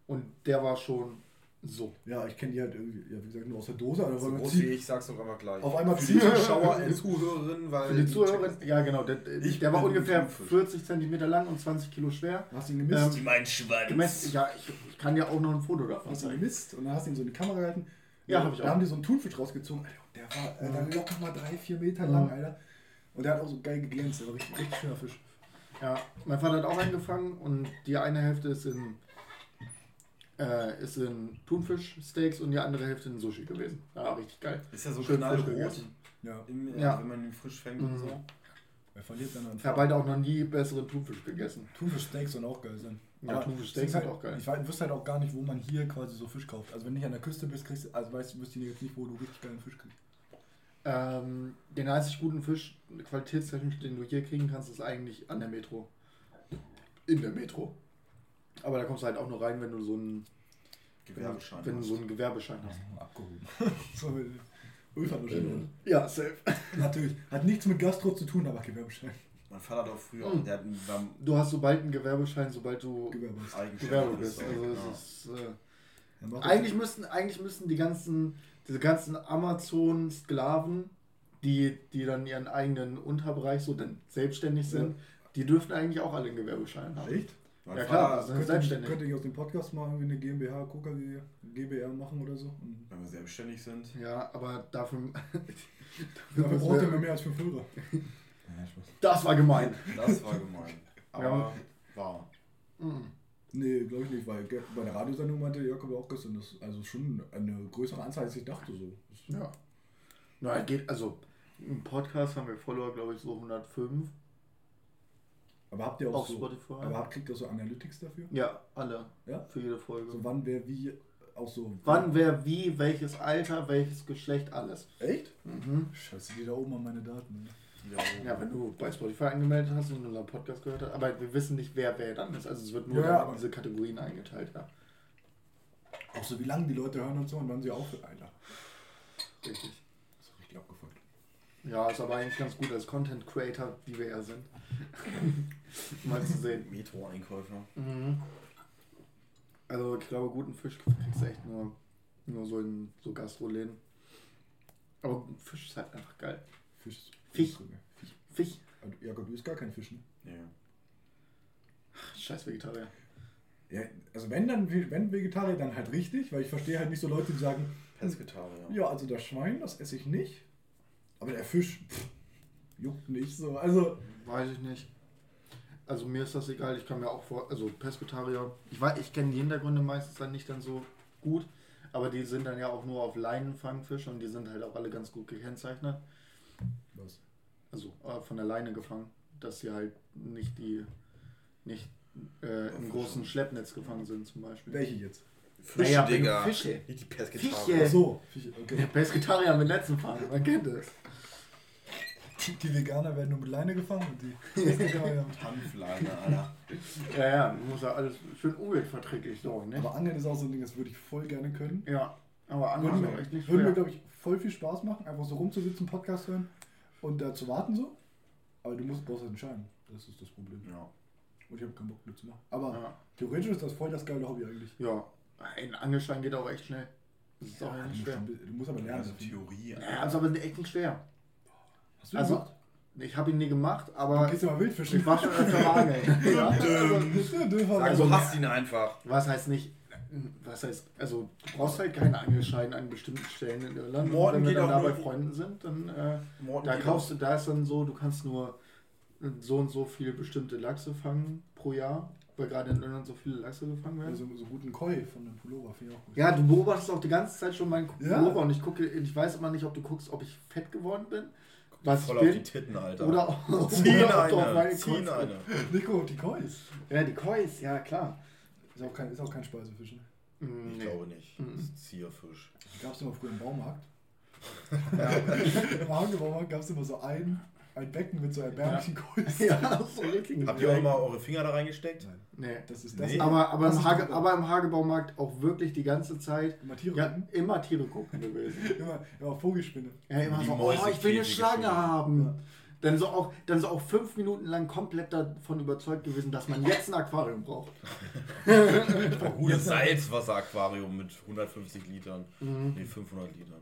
und der war schon so. Ja, ich kenne die halt irgendwie, ja, wie gesagt, nur aus der Dose. Aber So groß wie ich, sag's doch einfach gleich. Auf einmal Für die Zuschauer und Zuhörerinnen, weil Für die Zuhörer, ja genau, der, Ich der war ungefähr Thunfisch. 40 cm lang und 20 Kilo schwer. hast du ihn gemisst. Ähm, mein Schwanz. Gemessen, ja, ich, ich kann dir auch noch ein Foto davon hast du ihn gemisst und dann hast du ihn so in die Kamera gehalten. Ja, hab ich Da auch. haben die so einen Thunfisch rausgezogen. Alter, der war äh, der locker mal drei, vier Meter Mhm. lang, Alter. Und der hat auch so geil geglänzt. Der war richtig, richtig schöner Fisch. Ja, mein Vater hat auch einen gefangen und die eine Hälfte ist in, äh, ist in Thunfischsteaks und die andere Hälfte in Sushi gewesen. Ja, richtig geil. Ist ja so Schön knallrot. Ja. im, Ja. wenn man ihn frisch fängt und Mhm. so. Er verliert dann an Ich habe halt auch noch nie besseren Thunfisch gegessen. Thunfischsteaks sollen auch geil sein. Ja, Aber ist sind auch geil. Ich weiß- wüsste halt auch gar nicht, wo man hier quasi so Fisch kauft. Also wenn du nicht an der Küste bist, kriegst du, also weißt du, wüsste ich jetzt nicht, wo du richtig geilen Fisch kriegst. Ähm, den einzig guten Fisch, qualitätstechnisch, den du hier kriegen kannst, ist eigentlich an der Metro. In der Metro. Aber da kommst du halt auch nur rein, wenn du so einen, Gewerbeschein. wenn du hast. so einen Gewerbeschein hast. Abgehoben. <laughs> so, Ulf hat wahrscheinlich. Ja, safe. Natürlich. Hat nichts mit Gastro zu tun, aber Gewerbeschein. Mein Vater hat auch früher, Mhm. der hat einen beim Du hast sobald einen Gewerbeschein, sobald du Gewerbe ist. Gewerbe bist. Also ja. es ist, äh, eigentlich müssten, eigentlich müssten die ganzen, diese ganzen Amazon-Sklaven, die, die dann ihren eigenen Unterbereich so dann selbstständig sind, die dürften eigentlich auch alle einen Gewerbeschein haben. Echt? Mein Ja, klar, Vater, das ist- Könnte, selbstständig. könnte ich aus dem Podcast mal irgendwie eine GmbH, Coca GBR machen oder so? Und wenn wir selbstständig sind. Ja, aber dafür. <laughs> dafür braucht er das, mehr als 5 Euro. <laughs> das war gemein. Das war gemein. <laughs> Aber Ja. war. Mhm. Nee, glaube ich nicht, weil bei der Radiosendung meinte Jakob auch gestern, das ist also schon eine größere Anzahl, als ich dachte. So. Ja. Na, geht, also im Podcast haben wir Follower, glaube ich, so 105 Aber habt ihr auch auf so, Spotify. aber habt, kriegt ihr so Analytics dafür? ja, alle. Ja? Für jede Folge. So wann, wer, wie, auch so. Wann, wer, wie, welches Alter, welches Geschlecht, alles. Echt? Mhm. Scheiße, die da oben an meine Daten. ne? Ja, Ja, wenn du bei Spotify angemeldet hast und unseren Podcast gehört hast, aber wir wissen nicht, wer wer dann ist. Also es wird nur Ja, in diese Kategorien eingeteilt, ja. Auch so, wie lange die Leute hören und so und wann sie aufhören. Alter, Richtig. das ist richtig abgefuckt. Ja, ist aber eigentlich ganz gut als Content Creator, wie wir ja sind. <laughs> Mal zu sehen. Metro-Einkäufer. Mhm. Also ich glaube, guten Fisch kriegst du echt nur, nur so in so Gastroläden. Aber Fisch ist halt einfach geil. Fisch. Fisch. Fisch. Fisch. Also, Jakob, du isst gar kein Fisch, ne? Ja. Scheiß Vegetarier. Ja, also wenn dann, wenn Vegetarier, dann halt richtig, weil ich verstehe halt nicht so Leute, die sagen, Pesketarier. ja, also das Schwein, das esse ich nicht, aber der Fisch, pff, juckt nicht so. Also, Weiß ich nicht. Also mir ist das egal, ich kann mir auch vor, also Pesketarier, ich weiß, ich kenne die Hintergründe meistens dann nicht dann so gut, aber die sind dann ja auch nur auf Leinenfangfisch und die sind halt auch alle ganz gut gekennzeichnet. Was? Also äh, von der Leine gefangen, dass sie halt nicht die, nicht äh, im großen Schleppnetz gefangen sind zum Beispiel. Welche jetzt? Fische, Naja, Digga. Fische. Nicht die Fische. Pesketarier. Ach so, Fische, Der okay. Pesketarier mit Netzen fangen, man kennt es. Die, Veganer werden nur mit Leine gefangen und die <laughs> Vegetarier. Hanfleine, Alter. Ja, ja, muss ja alles schön umweltverträglich sein, ne? Aber Angeln ist auch so ein Ding, das würde ich voll gerne können. Ja, aber Würde mir, ist echt nicht würde mir glaube ich, voll viel Spaß machen, einfach so rumzusitzen, Podcast hören und da zu warten so. Aber du musst, brauchst halt einen Schein. Das ist das Problem. Ja. Und ich habe keinen Bock mehr zu machen. Aber Ja. theoretisch ist das voll das geile Hobby eigentlich. Ja, ein Angelschein geht auch echt schnell. Das ist auch du, nicht musst schwer. schon, du musst aber lernen. Also. Theorie. Ja, ist aber echt nicht schwer. Hast du Also, gemacht? ich habe ihn nie gemacht, Du aber gehst ja mal Wildfischen. ich war schon öfter mal angeln. <laughs> ja. Also Also, du hast ihn einfach. Was heißt nicht, was heißt, also du brauchst halt keinen Angelschein an bestimmten Stellen in Irland. Morten und wenn wir dann da bei Freunden sind, dann äh, da kaufst du, da ist dann so, du kannst nur so und so viele bestimmte Lachse fangen pro Jahr, weil gerade in Irland so viele Lachse gefangen werden. Also so guten Koi von dem Pullover finde ich auch gut. Ja, du beobachtest auch die ganze Zeit schon meinen Ja. Pullover und ich gucke, ich weiß immer nicht, ob du guckst, ob ich fett geworden bin, was voll ich auf die bin, Titten, Alter. oder, <laughs> oder ob du auf eine. meine Ziehen eine. Nico, die Kois. Ja, die Kois, ja klar. Ist auch kein, ist auch kein Speisefisch. Ne? Mm, Ich nee. glaube nicht. Mhm. Das ist Zierfisch. Gab es immer früher im Baumarkt. <laughs> Ja. Im Hagebaumarkt gab es immer so ein, ein Becken mit so erbärmlichen Kois. ja, so richtig. Habt ihr auch mal eure Finger da reingesteckt? Nein, Nee. das ist das. Nee. Aber, aber, das im Hage, aber im Hagebaumarkt auch wirklich die ganze Zeit Immer Tiere ja, gucken. immer Tiere gucken gewesen. <laughs> Immer, immer Vogelspinne. Ja, immer Die so, oh, ich will eine Schlange haben. Ja. Dann, so auch, dann so auch fünf Minuten lang komplett davon überzeugt gewesen, dass man jetzt ein Aquarium braucht. <laughs> Ein gutes Salzwasser-Aquarium mit 150 Litern. Mhm. Nee, 500 Litern.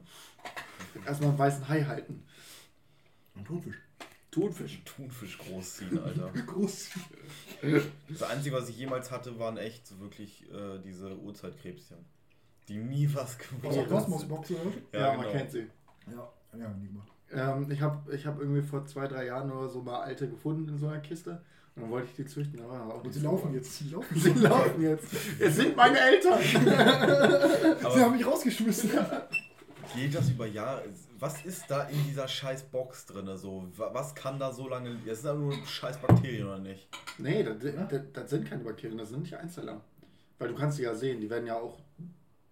Erstmal einen weißen Hai halten. Ein Thunfisch. Thunfisch. Thunfisch großziehen, Alter. <laughs> Groß. Das Einzige, was ich jemals hatte, waren echt so wirklich äh, diese Urzeitkrebschen. Die nie was Aus der gemacht haben. Kosmosbox oder? Ja, genau. man kennt sie. Ja, ja, nie gemacht. Ähm, ich habe ich hab irgendwie vor zwei, drei Jahren oder so mal alte gefunden in so einer Kiste. Und dann wollte ich die züchten, aber auch Und nicht sie laufen jetzt. Sie laufen. <laughs> Sie laufen jetzt. Es sind meine Eltern. <laughs> Sie haben mich rausgeschmissen. geht das über Jahre? Was ist da in dieser scheiß Box drin? So? Wa- Was kann da so lange. Das sind ja nur scheiß Bakterien, oder nicht? Nee, das, das, das sind keine Bakterien, das sind nicht Einzeller. Weil du kannst sie ja sehen, die werden ja auch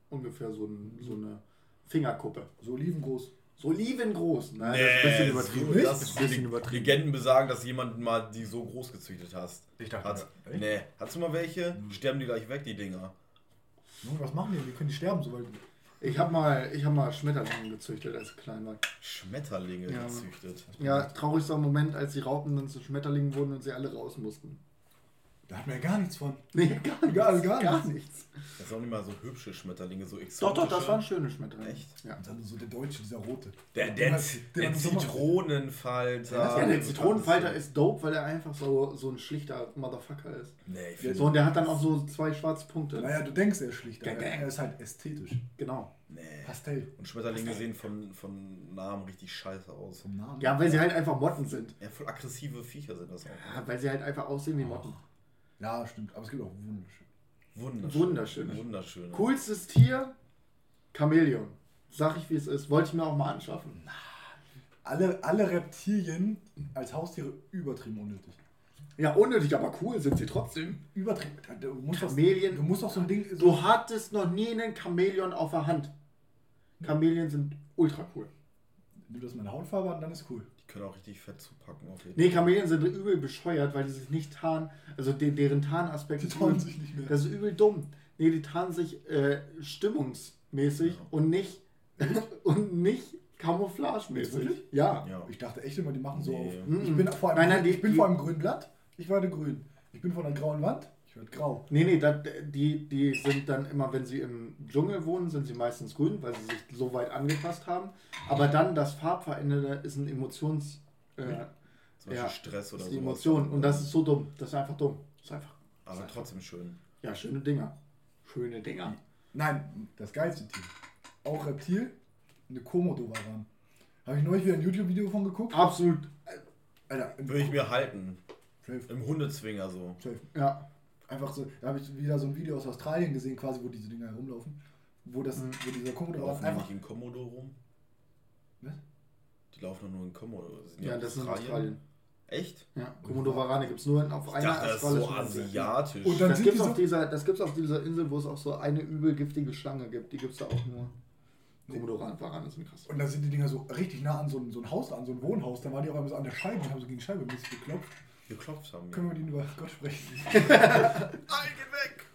ungefähr so, ein, so eine Fingerkuppe. So olivengroß. So olivengroß. Nein, das ist ein bisschen übertrieben. so, Das ist ein bisschen übertrieben. Legenden besagen, dass jemand mal die so groß gezüchtet hast. Ich dachte, Hat. echt? Nee. Hast du mal welche? Sterben die gleich weg, die Dinger. Junge, was machen die? Wie können die sterben, sobald. Ich habe mal, ich hab mal Schmetterlinge gezüchtet, als ich klein war. Schmetterlinge Ja. gezüchtet. Ja, traurigster Moment, als die Raupen dann zu Schmetterlingen wurden und sie alle raus mussten. Da hat man ja gar nichts von. Nee, gar nichts. Gar- gar gar nichts. nichts. Das sind auch nicht mal so hübsche Schmetterlinge, so exotische. Doch, doch, das waren schöne Schmetterlinge. Echt? Ja. Und dann so der Deutsche, dieser Rote. Der, der, der Sommer- Zitronenfalter. Ja, der Zitronenfalter ist dope, weil er einfach so, so ein schlichter Motherfucker ist. Nee, ich Ja, find, So, und der hat dann auch so zwei schwarze Punkte. Naja, du denkst, er ist schlicht, aber Gang, gang. er ist halt ästhetisch. Genau. nee. Pastell. Und Schmetterlinge sehen von, von Namen richtig scheiße aus. Vom Namen. Ja, weil sie halt einfach Motten sind. Ja, voll aggressive Viecher sind das auch. Ja, weil sie halt einfach aussehen wie Motten. Ja, stimmt. Aber es gibt auch wunderschön. Wunderschön. Wunderschön. Wunderschön. Coolstes Tier, Chamäleon. Sag ich, wie es ist. Wollte ich mir auch mal anschaffen. Alle, alle Reptilien als Haustiere übertrieben unnötig. Ja, unnötig, aber cool sind sie trotzdem. Übertrieben. Du musst, doch, Chamäleon. du musst doch so ein Ding. So, Du hattest noch nie einen Chamäleon auf der Hand. Chamäleon sind ultra cool. nimm das mal eine Hautfarbe an, dann ist cool. Die können auch richtig fett zupacken. Auf jeden Nee, Chamäleon sind übel bescheuert, weil die sich nicht tarnen. Also de deren Tarnaspekt Die ist übel- sich nicht mehr. Das ist übel dumm. Nee, die tarnen sich äh, stimmungsmäßig Ja. und nicht <laughs> und nicht camouflagemäßig. Wirklich? Ja. Ja. Ich dachte echt immer, die machen so Nee. auf. Mhm. Ich bin vor allem, Nein, nein, die- ich bin die- vor einem grünen Blatt, ich werde grün. Ich bin von einer grauen Wand, ich werde grau. Nee, nee, dat, die, die sind dann immer, wenn sie im Dschungel wohnen, sind sie meistens grün, weil sie sich so weit angepasst haben. Aber dann das Farbveränderte ist ein Emotions... Äh, Zum ja, Stress oder ist die sowas. Emotion. Und das ist so dumm. Das ist einfach dumm. Das ist einfach... Aber trotzdem schön. Ja, schöne Dinger. Schöne Dinger. Nein, das geilste Tier. Auch Reptil, eine Komodo-Waran. Habe ich neulich wieder ein YouTube-Video von geguckt? Absolut. Alter, Würde ich mir halten. Safe, Im Hundezwinger so. safe. Ja. Einfach so, da habe ich wieder so ein Video aus Australien gesehen, quasi, wo diese Dinger herumlaufen. Wo, das, Mhm. wo dieser Komodo Laufen die einfach. nicht in Komodo rum? Was? Die laufen doch nur in Komodo. Sind die Ja, das ist in Australien. Echt? Ja, Komodo Varane gibt es nur auf Ich einer dachte, das ist so asiatisch. Und dann- Das gibt es die auf, so- dieser, das gibt's auf dieser Insel, wo es auch so eine übel giftige Schlange gibt. Die gibt es da auch nur. Komodo Varane sind krass. Und dann sind die Dinger so richtig nah an so ein, so ein Haus, an so ein Wohnhaus. Dann waren die auch immer so an der Scheibe und haben so gegen die Scheibe mäßig geklopft. Geklopft haben. Können wir ihnen über Gott sprechen? <laughs> Nein, geh weg!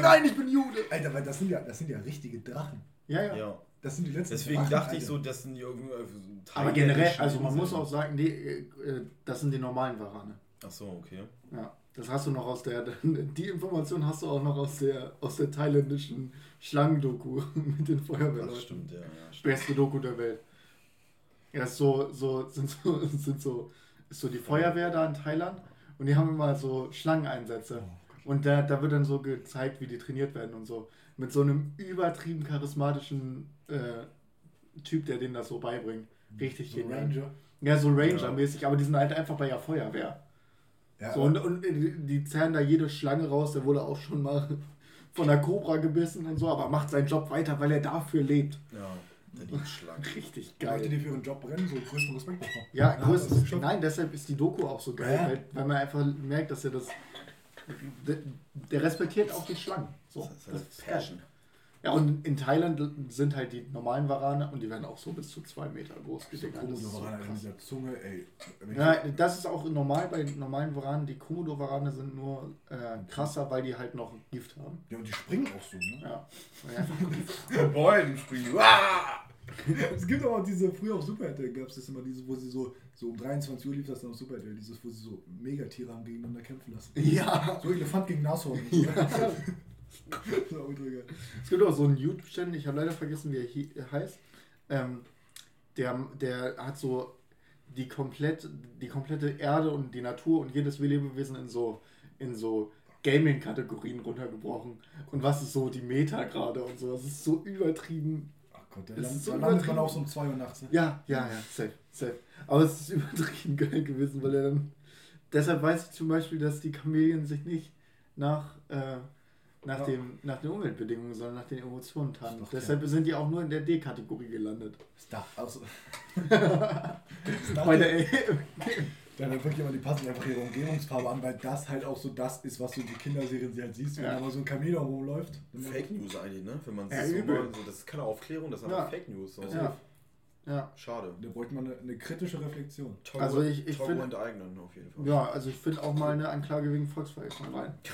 Nein, ich bin Jude! Alter, weil das sind ja, das sind ja richtige Drachen. Ja, ja. Ja. Das sind die letzten Deswegen Drachen, dachte ich Alter. so, das sind die irgendwie. äh, Aber Teile generell, der also man muss auch sagen, nee, äh, das sind die normalen Varane. Ach so, okay. Ja. Das hast du noch aus der, <laughs> die Information hast du auch noch aus der, aus der thailändischen Schlangendoku <laughs> mit den Das Feuerwehrleuten. stimmt, ja. ja stimmt. Beste Doku der Welt. Ja, ist so, so, sind so, sind so, ist so die Feuerwehr da in Thailand und die haben immer so Schlangeneinsätze. Und da, da wird dann so gezeigt, wie die trainiert werden und so. Mit so einem übertrieben charismatischen äh, Typ, der denen das so beibringt. Richtig So genial. Ranger. Ja, so Ranger-mäßig, aber die sind halt einfach bei der Feuerwehr. Ja, So, und, und die die zerren da jede Schlange raus, der wurde auch schon mal <laughs> von der Cobra gebissen und so, aber macht seinen Job weiter, weil er dafür lebt. Ja, Schlangen. Richtig Leute, geil. die für ihren Job brennen, so größten Respekt davor. Ja, das ist schon- nein, deshalb ist die Doku auch so geil, Ja. weil, weil man einfach merkt, dass er das. Der, der respektiert auch die Schlangen. So, Das ist das halt ist geil. Ja, und in Thailand sind halt die normalen Warane und die werden auch so bis zu zwei Meter groß. Die Komodo-Warane in krass. dieser Zunge, ey. Ja, das ist auch normal bei normalen Waranen. Die Komodo-Warane sind nur äh, krasser, weil die halt noch Gift haben. ja, und die springen auch so, ne? Ja. Einfach Von <laughs> Bäumen springen. Es gibt aber diese, früher auf Super RTL gab es das immer, diese, wo sie so, so um 23 Uhr lief das dann auf Super RTL, dieses, wo sie so Megatiere haben gegeneinander kämpfen lassen. Ja. So Elefant gegen Nashorn. und <laughs> Es gibt auch so einen YouTube-Channel, ich habe leider vergessen, wie er heißt. Ähm, der, der hat so die, komplett, die komplette Erde und die Natur und jedes Lebewesen in so, in so Gaming-Kategorien runtergebrochen. Und was ist so die Meta gerade und so. Das ist so übertrieben. Ach Gott, da Das land- ist so da landet man auch so um 2 Uhr nachts. Ne? Ja, ja, ja, safe, safe. Aber es ist <laughs> übertrieben geil gewesen, weil er dann. Deshalb weiß ich zum Beispiel, dass die Kamelien sich nicht nach, äh, nach, Ja. dem, nach den Umweltbedingungen, sondern nach den Emotionen doch Deshalb sind die auch nur in der D-Kategorie gelandet. Ist <laughs> da, also, Bei der dann wirklich immer die passen einfach ihre Umgebungsfarbe an, weil das halt auch so das ist, was du in die Kinderserien halt siehst, wenn Ja. da mal so ein Kamel rumläuft. Fake News eigentlich, ne? Wenn man Ja, so mal, so, das ist keine Aufklärung, das ist Ja. einfach Fake News. So. Ja. ja. Schade. Da bräuchte man eine, eine kritische Reflexion. Toggle, Also ich- ich Toggle find- enteignen auf jeden Fall. Ja, also ich finde auch mal eine Anklage wegen Volksverhetzung rein. <laughs>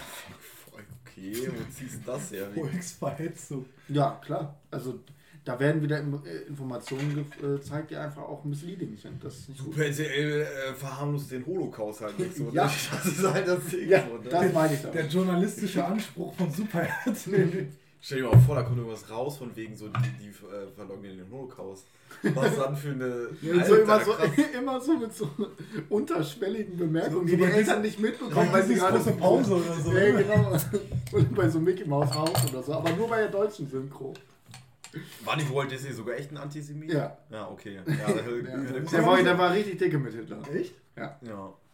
Okay, wo ziehst du das her? Volksverhetzung. Ja, klar. Also da werden wieder äh, Informationen äh, gezeigt, die einfach auch misleading sind. Das ist nicht gut. Super RTL äh, verharmlost den Holocaust halt nicht so. Ja. ne? Das ist halt das Ding. Ja, so, ne? das meine ich Der damit. journalistische Anspruch von Super RTL. <laughs> Stell dir mal vor, da kommt irgendwas raus von wegen so, die, die äh, verleugnen den Holocaust. Was dann für eine. <laughs> Und so immer, so, krass. <laughs> immer so mit so unterschwelligen Bemerkungen, So die die bei Eltern nicht mitbekommen, weil sie gerade große Pause oder so. Ja, genau. <laughs> Und bei so Mickey Mouse Haus oder so, aber nur bei der deutschen Synchro. War nicht Walt Disney sogar echt ein Antisemit? Ja. Ja, okay. Ja, der, Der, der, war, der war richtig dicke mit Hitler. Echt? ja.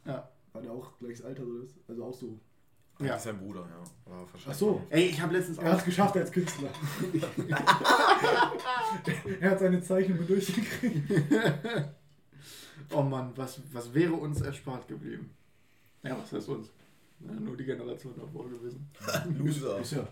Ja. War der auch gleiches Alter so ist? Also auch so. Ja. Ja. Sein Bruder, ja. Wahrscheinlich Ach so. Ey, ich habe letztens Er hat es geschafft als Künstler. <laughs> er hat seine Zeichnungen durchgekriegt. Oh Mann, was, was wäre uns erspart geblieben? Ja, was heißt uns? Ja, nur die Generation davor gewesen. <laughs> Loser. Ist ja-.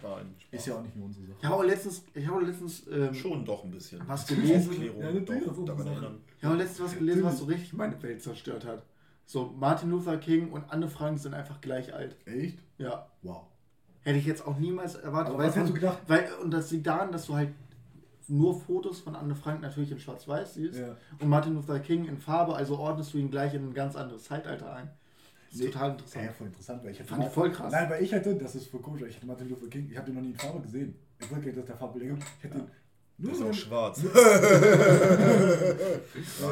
Ist ja auch nicht mehr unsere Sache. Ich habe letztens, ich habe letztens, ähm, Schon doch ein bisschen. Was gelesen? Aufklärung, Ja, das doch, ist daran erinnern. ich habe letztens was gelesen, was so richtig meine Welt zerstört hat. So, Martin Luther King und Anne Frank sind einfach gleich alt. Echt? Ja. Wow. Hätte ich jetzt auch niemals erwartet. Aber weil was von- du gedacht? Weil, und das liegt daran, dass du halt nur Fotos von Anne Frank natürlich in Schwarz-Weiß siehst Ja. und Martin Luther King in Farbe, also ordnest du ihn gleich in ein ganz anderes Zeitalter ein. Das ist Nee. total Ja, interessant. voll interessant, weil ich Fand ich voll krass. Nein, weil ich hätte, das ist voll komisch, ich hätte Martin Luther King, ich habe den noch nie in Farbe gesehen. Ich wollte nicht, dass der gibt. Ich hätte den Der nur ist so. auch schwarz. <laughs> Wenn Nein,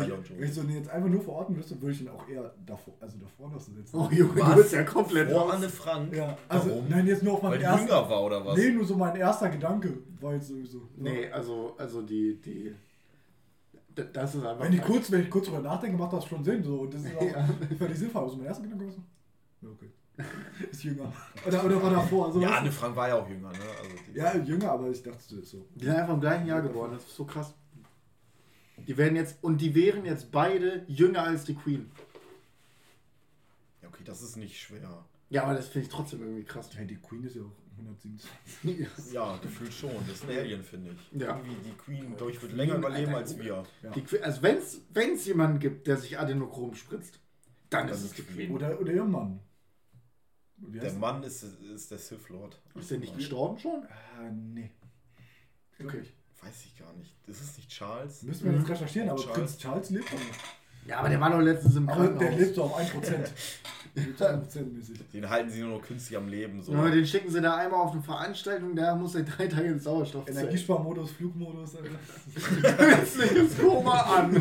ich, don't wenn ich so den jetzt einfach nur verorten müsste, würde ich ihn auch eher davor, also davor noch so setzen. Oh Junge, Was? du bist ja komplett Vor raus. Anne Frank? Ja, also Warum? nein, jetzt nur auf Weil meinen die ersten. jünger war oder was? Nee, nur so mein erster Gedanke war jetzt sowieso. Nee, also, also die, die. Das ist einfach. Wenn ich kurz, wenn ich kurz drüber nachdenke, macht das schon Sinn. So. Und das ist auch <laughs> Ja. völlig sinnvoll. Also mein erster Gedanke war so. Ja, okay. <laughs> Ist jünger. Oder, oder war davor. Also, Ja? Anne Frank war ja auch jünger, ne? Also die ja, jünger, aber ich dachte so. so. Die sind einfach im gleichen Jahr geboren, das ist so krass. Die werden jetzt, und die wären jetzt beide jünger als die Queen. Ja, okay, das ist nicht schwer. Ja, aber das finde ich trotzdem irgendwie krass. Hey, die Queen ist ja auch 127. <laughs> Ja, gefühlt schon. Das ist ein Alien, finde ich. Ja. Irgendwie die Queen, glaube ich, wird länger überleben als wir. Ja. Die Queen also wenn es jemanden gibt, der sich Adenochrom spritzt, dann ist es die Queen. Oder, oder ihr Mann. Wie Der Mann ist, ist der Sith Lord. Ist der nicht gestorben schon? Ah, nee. Okay. Weiß ich gar nicht. Das ist nicht Charles. Müssen wir jetzt recherchieren, aber Charles. Prinz Charles lebt noch. Ja, aber der war doch letztens im Aber der Krankenhaus. lebt so auf 1%. <laughs> 100%-mäßig. Den halten sie nur noch künstlich am Leben. So. Ja, den schicken sie da einmal auf eine Veranstaltung, der muss er drei Tage in Sauerstoff. Energiesparmodus, Flugmodus, Alter. Künstliches Koma an.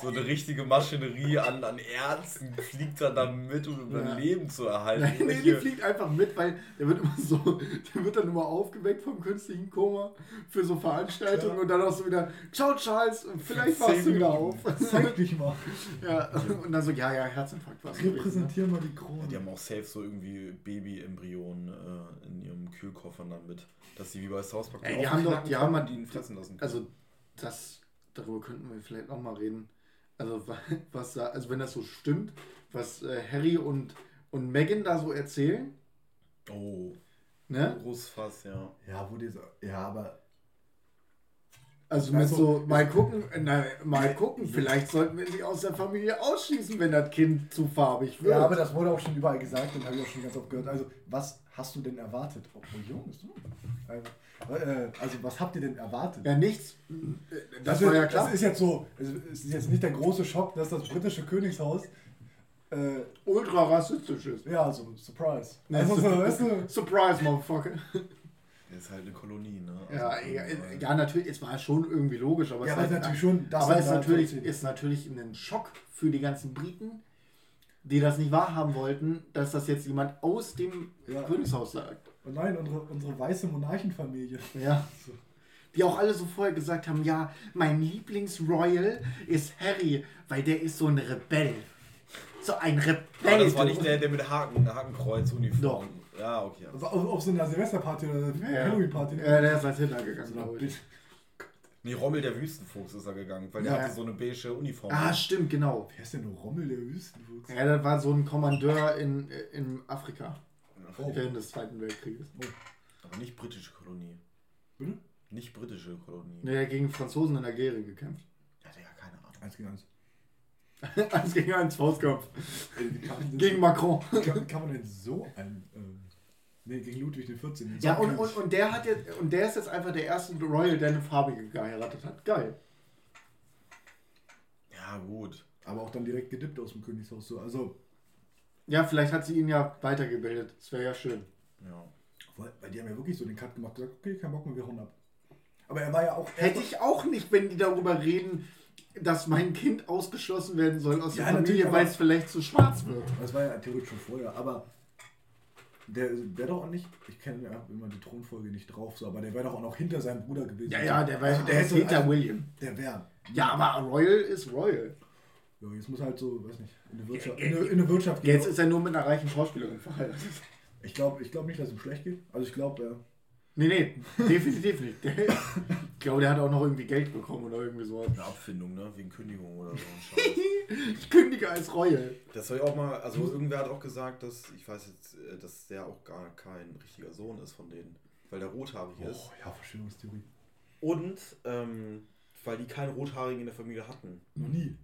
So eine richtige Maschinerie an, an Ärzten fliegt dann da mit, um Ja. dein Leben zu erhalten. Nein, nee, die fliegt einfach mit, weil der wird immer so, der wird dann immer aufgeweckt vom künstlichen Koma für so Veranstaltungen Ja. und dann auch so wieder, ciao Charles, vielleicht wachst du wieder auf. Zeig dich mal. Ja, und dann so, ja, ja, Herzinfarkt war Repräsentier mal die Krone. Die haben auch safe so irgendwie Baby-Embryonen äh, in ihrem Kühlkoffern dann mit. Dass sie wie bei South Park Ey, die haben doch, die haben mal die ihn fressen lassen. können. Also, das, darüber könnten wir vielleicht noch mal reden. Also, wa- <laughs> was da, also wenn das so stimmt, was äh, Harry und, und Megan da so erzählen, oh, ne? großes Fass, ja. Ja, wo die so. Ja, aber. Also Also, so, mal gucken, äh, na, mal gucken, vielleicht sollten wir sie aus der Familie ausschließen, wenn das Kind zu farbig wird. Ja, aber das wurde auch schon überall gesagt und habe ich auch schon ganz oft gehört. Also, was hast du denn erwartet? Oh, oh Jungs. hm. Also, äh, also, was habt ihr denn erwartet? ja, nichts. Das Also, war ja klar. Das ist jetzt so, es ist jetzt nicht der große Schock, dass das britische Königshaus, äh, ultra rassistisch ist. ja, so, Surprise. Also, so, <laughs> weißt du, Surprise, Motherfucker. Das ist halt eine Kolonie, ne? Ja, Also, ja, äh, ja, natürlich, es war schon irgendwie logisch, aber ja, es aber halt- natürlich schon, das aber es natürlich, ist natürlich ein Schock für die ganzen Briten, die das nicht wahrhaben wollten, dass das jetzt jemand aus dem Ja. Königshaus sagt. Und nein, unsere, unsere weiße Monarchenfamilie. Ja. Die auch alle so vorher gesagt haben, ja, mein Lieblingsroyal ist Harry, weil der ist so ein Rebell. So ein Rebell. Aber das war nicht der, der mit Haken, Hakenkreuz-Uniform. Ja, okay. Also auf, auf so einer Silvesterparty oder Ja. Halloween-Party. Ja, der ist als Hitler gegangen, So glaube ich. Nee, Rommel der Wüstenfuchs ist er gegangen, weil der Ja. hatte so eine beige Uniform. Ah, stimmt, genau. Wer ist denn Rommel der Wüstenfuchs? Ja, das war so ein Kommandeur in, in Afrika Oh. während des Zweiten Weltkrieges. Aber nicht britische Kolonie. Bitte? Nicht britische Kolonie. Der hat gegen Franzosen in Algerien gekämpft. Ja, Digga, keine Ahnung. Eins gegen eins. <laughs> Eins gegen eins Faustkampf. Gegen Macron. kann, kann man denn so ein. Ähm, nee, gegen Ludwig XIV. den Ja, und, und, und, der hat jetzt, und der ist jetzt einfach der erste Royal, der eine farbige geheiratet hat. Geil. Ja, gut. Aber auch dann direkt gedippt aus dem Königshaus. So. Also, Ja, vielleicht hat sie ihn ja weitergebildet. Das wäre ja schön. Ja. weil, die haben ja wirklich so den Cut gemacht gesagt, okay, kein Bock mehr, wir hauen ab. Aber er war ja auch. Hätte ich auch nicht, wenn die darüber reden, dass mein Kind ausgeschlossen werden soll aus Ja, der Familie, weil es vielleicht zu schwarz wird. Das war ja theoretisch schon vorher, aber der wäre doch auch nicht, ich kenne ja immer die Thronfolge nicht drauf, so, aber der wäre doch auch noch hinter seinem Bruder gewesen. Ja, ja, der, war, Also der ist hätte- hinter William. Der wäre. Ja, aber Royal ist Royal. Ja, jetzt muss halt so, weiß nicht, in eine Wirtschaft, in eine, in eine Wirtschaft gehen. Jetzt ist er nur mit einer reichen Schauspielerin verheiratet. Ich glaube ich glaub nicht, dass es ihm schlecht geht. Also ich glaube, Nee, nee, definitiv nicht. Ich glaube, der hat auch noch irgendwie Geld bekommen oder irgendwie sowas. Eine Abfindung, ne? Wegen Kündigung oder so. <laughs> Ich kündige als Royal. Das soll ich auch mal, also irgendwer hat auch gesagt, dass, ich weiß jetzt, äh, dass der auch gar kein richtiger Sohn ist von denen, weil der rothaarig ist. oh, ja, Verschwörungstheorie. Und ähm, weil die keinen Rothaarigen in der Familie hatten. Noch nie.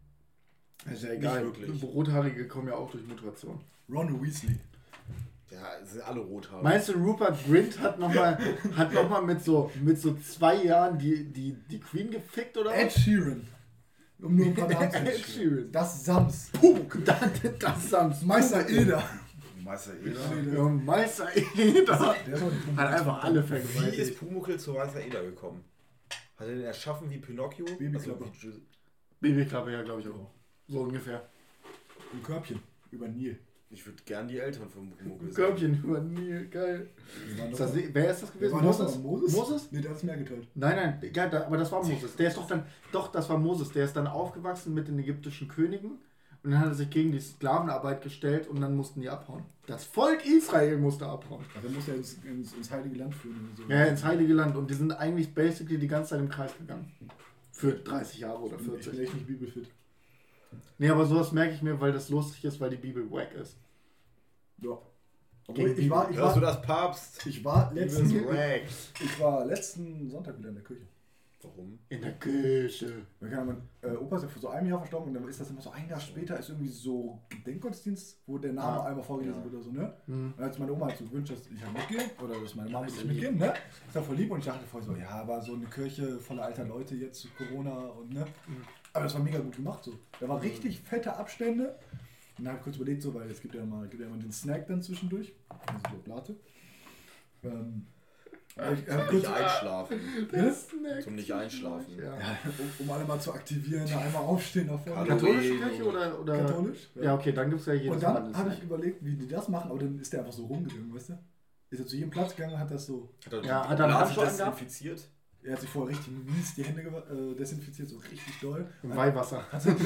Ist ja egal. wirklich. Rothaarige kommen ja auch durch Mutation. Ron Weasley. Sind alle rothaarig. Meinst du, Rupert Grint hat nochmal <laughs> noch mal mit, so, mit so zwei Jahren die, die, die Queen gefickt oder Ed was? Sheeran. Um nur ein paar Namen zu <laughs> Ed. Sheeran. Das Sams. Das, das Sams. Meister Ilda. Meister Eder. Ja, Meister Eder. Hat einfach alle Wie ist vergewaltigt. Pumuckl zu Meister Eder gekommen? Hat er den erschaffen wie Pinocchio? Babyklappe. Also, Babyklappe ja, glaube ich auch. So ungefähr. Ein Körbchen. Über Nil. Ich würde gern die Eltern von Pumuckl sehen. Körbchen über Nil, geil. Ist das, wer ist das gewesen? doch Moses? mal Moses? Moses? Nee, der hat es mehr geteilt. Nein, nein, ja, da, aber das war <laughs> Moses. Der ist doch dann, doch, das war Moses. Der ist dann aufgewachsen mit den ägyptischen Königen und dann hat er sich gegen die Sklavenarbeit gestellt und dann mussten die abhauen. Das Volk Israel musste abhauen. Ja, dann muss er ins, ins, ins Heilige Land führen. oder So. Ja, ins Heilige Land und die sind eigentlich basically die ganze Zeit im Kreis gegangen. Für 30 Jahre oder Ich bin 40. echt nicht bibelfit. Nee, aber sowas merke ich mir, weil das lustig ist, weil die Bibel wack ist. Ja. Obwohl, ich war, ich Hörst du war, das Papst? ich war letzten, ich war letzten Sonntag wieder in der Kirche. Warum? In der Küche. Ahnung, mein äh, Opa ist ja vor so einem Jahr verstorben und dann ist das immer so ein Jahr später, ist irgendwie so Gedenkgottesdienst, wo der Name Ah, einmal vorgelesen ja. wird oder so, ne? Hm. Und als meine Oma hat so gewünscht, dass ich halt mitgehe, oder dass meine Mama lieb. mitgehen, ne? Ist ja voll lieb und ich dachte vorher so, ja, aber so eine Kirche voller alter Leute jetzt zu Corona und ne? Mhm. Aber das war mega gut gemacht so. Da war richtig fette Abstände Und dann habe ich kurz überlegt, so, weil es gibt ja mal, gibt ja den Snack dann zwischendurch. Also so Blate. Ähm, ich, äh, kurz, Nicht einschlafen. Was? Zum nicht einschlafen. Ja. ja, um, um alle mal zu aktivieren, da einmal aufstehen nach vorne. Kirche oder, oder? Katholisch? Ja, okay, dann gibt es ja jedes Und dann habe ich überlegt, wie die das machen, aber dann ist der einfach so rumgegangen, weißt du? Ist er zu jedem Platz gegangen, hat das so. Hat er, Ja, hat er einen angehabt? desinfiziert? Er hat sich vorher richtig mies die Hände äh, desinfiziert, so richtig doll. Im Weihwasser. Hat er,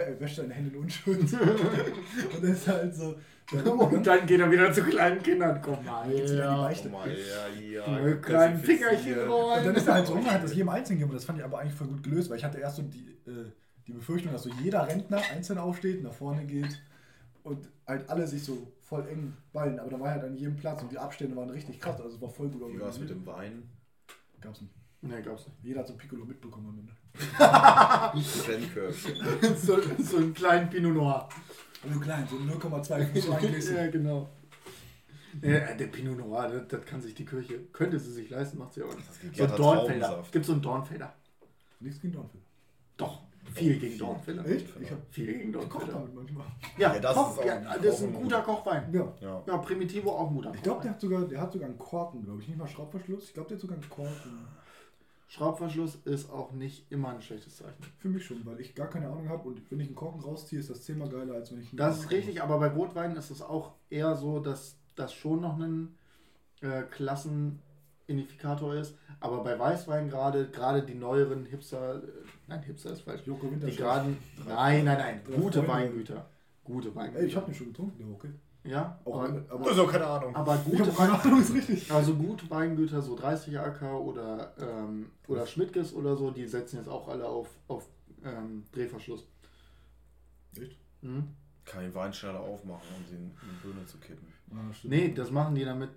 er <laughs> wäscht seine Hände in Unschuld. und dann ist er halt so. Der Und dann geht er wieder zu kleinen Kindern. Komm mal Geht's wieder die. Beichte. Mal, ja, ja. Kleinen. Fingerchen Und dann ist er halt so rum, hat das jedem einzeln gegeben und das fand ich aber eigentlich voll gut gelöst, weil ich hatte erst so die, äh, die Befürchtung, dass so jeder Rentner einzeln aufsteht, nach vorne geht und halt alle sich so voll eng ballen. Aber da war halt an jedem Platz und die Abstände waren richtig krass, also es war voll gut Wie war es mit organisiert. dem Wein? Gab's nicht. Nee, gab's nicht. Jeder hat so ein Piccolo mitbekommen am Ende. <laughs> So, so einen kleinen Pinot Noir. Also klein, so 0,2 so ein Gläschen. ja, genau. Ja, der Pinot Noir, das, das kann sich die Kirche, könnte sie sich leisten, macht sie aber nicht. gibt So ein Dornfelder. Gibt so einen Dornfelder? Nichts gegen Dornfeld. Doch, viel gegen Dornfelder. Echt? Ich hab Viel gegen Dornfelder. damit manchmal. Ja, Ja, das Koch, ist auch ja, ein das ist ein guter Kochwein. Ja. Ja. Ja, Primitivo auch ein guter Ich glaube, der hat sogar, der hat sogar einen Korken, glaube ich. Nicht mal Schraubverschluss. Ich glaube, der hat sogar einen Korken. Schraubverschluss ist auch nicht immer ein schlechtes Zeichen. Für mich schon, weil ich gar keine Ahnung habe und wenn ich einen Korken rausziehe, ist das zehnmal geiler, als wenn ich einen Das ist richtig, aber bei Rotwein ist es auch eher so, dass das schon noch ein äh, Klassenidifikator ist. Aber bei Weißwein gerade, gerade die neueren Hipster, äh, nein, Hipster ist falsch. Joko Die geraden, nein, nein, nein, gute. Weingüter. Gute Weingüter. Ey, ich habe den schon getrunken, der okay. Ja, Auch aber, aber, auch keine Ahnung. aber gute <laughs> keine Ahnung, ist richtig. also gute Weingüter, so 30 AK oder, ähm, oder Schmidtges oder so, die setzen jetzt auch alle auf, auf ähm, Drehverschluss. Echt? Mhm. Kann den Wein schneller aufmachen, um sie in die Birne zu kippen. Ah, stimmt. Nee, das machen die, damit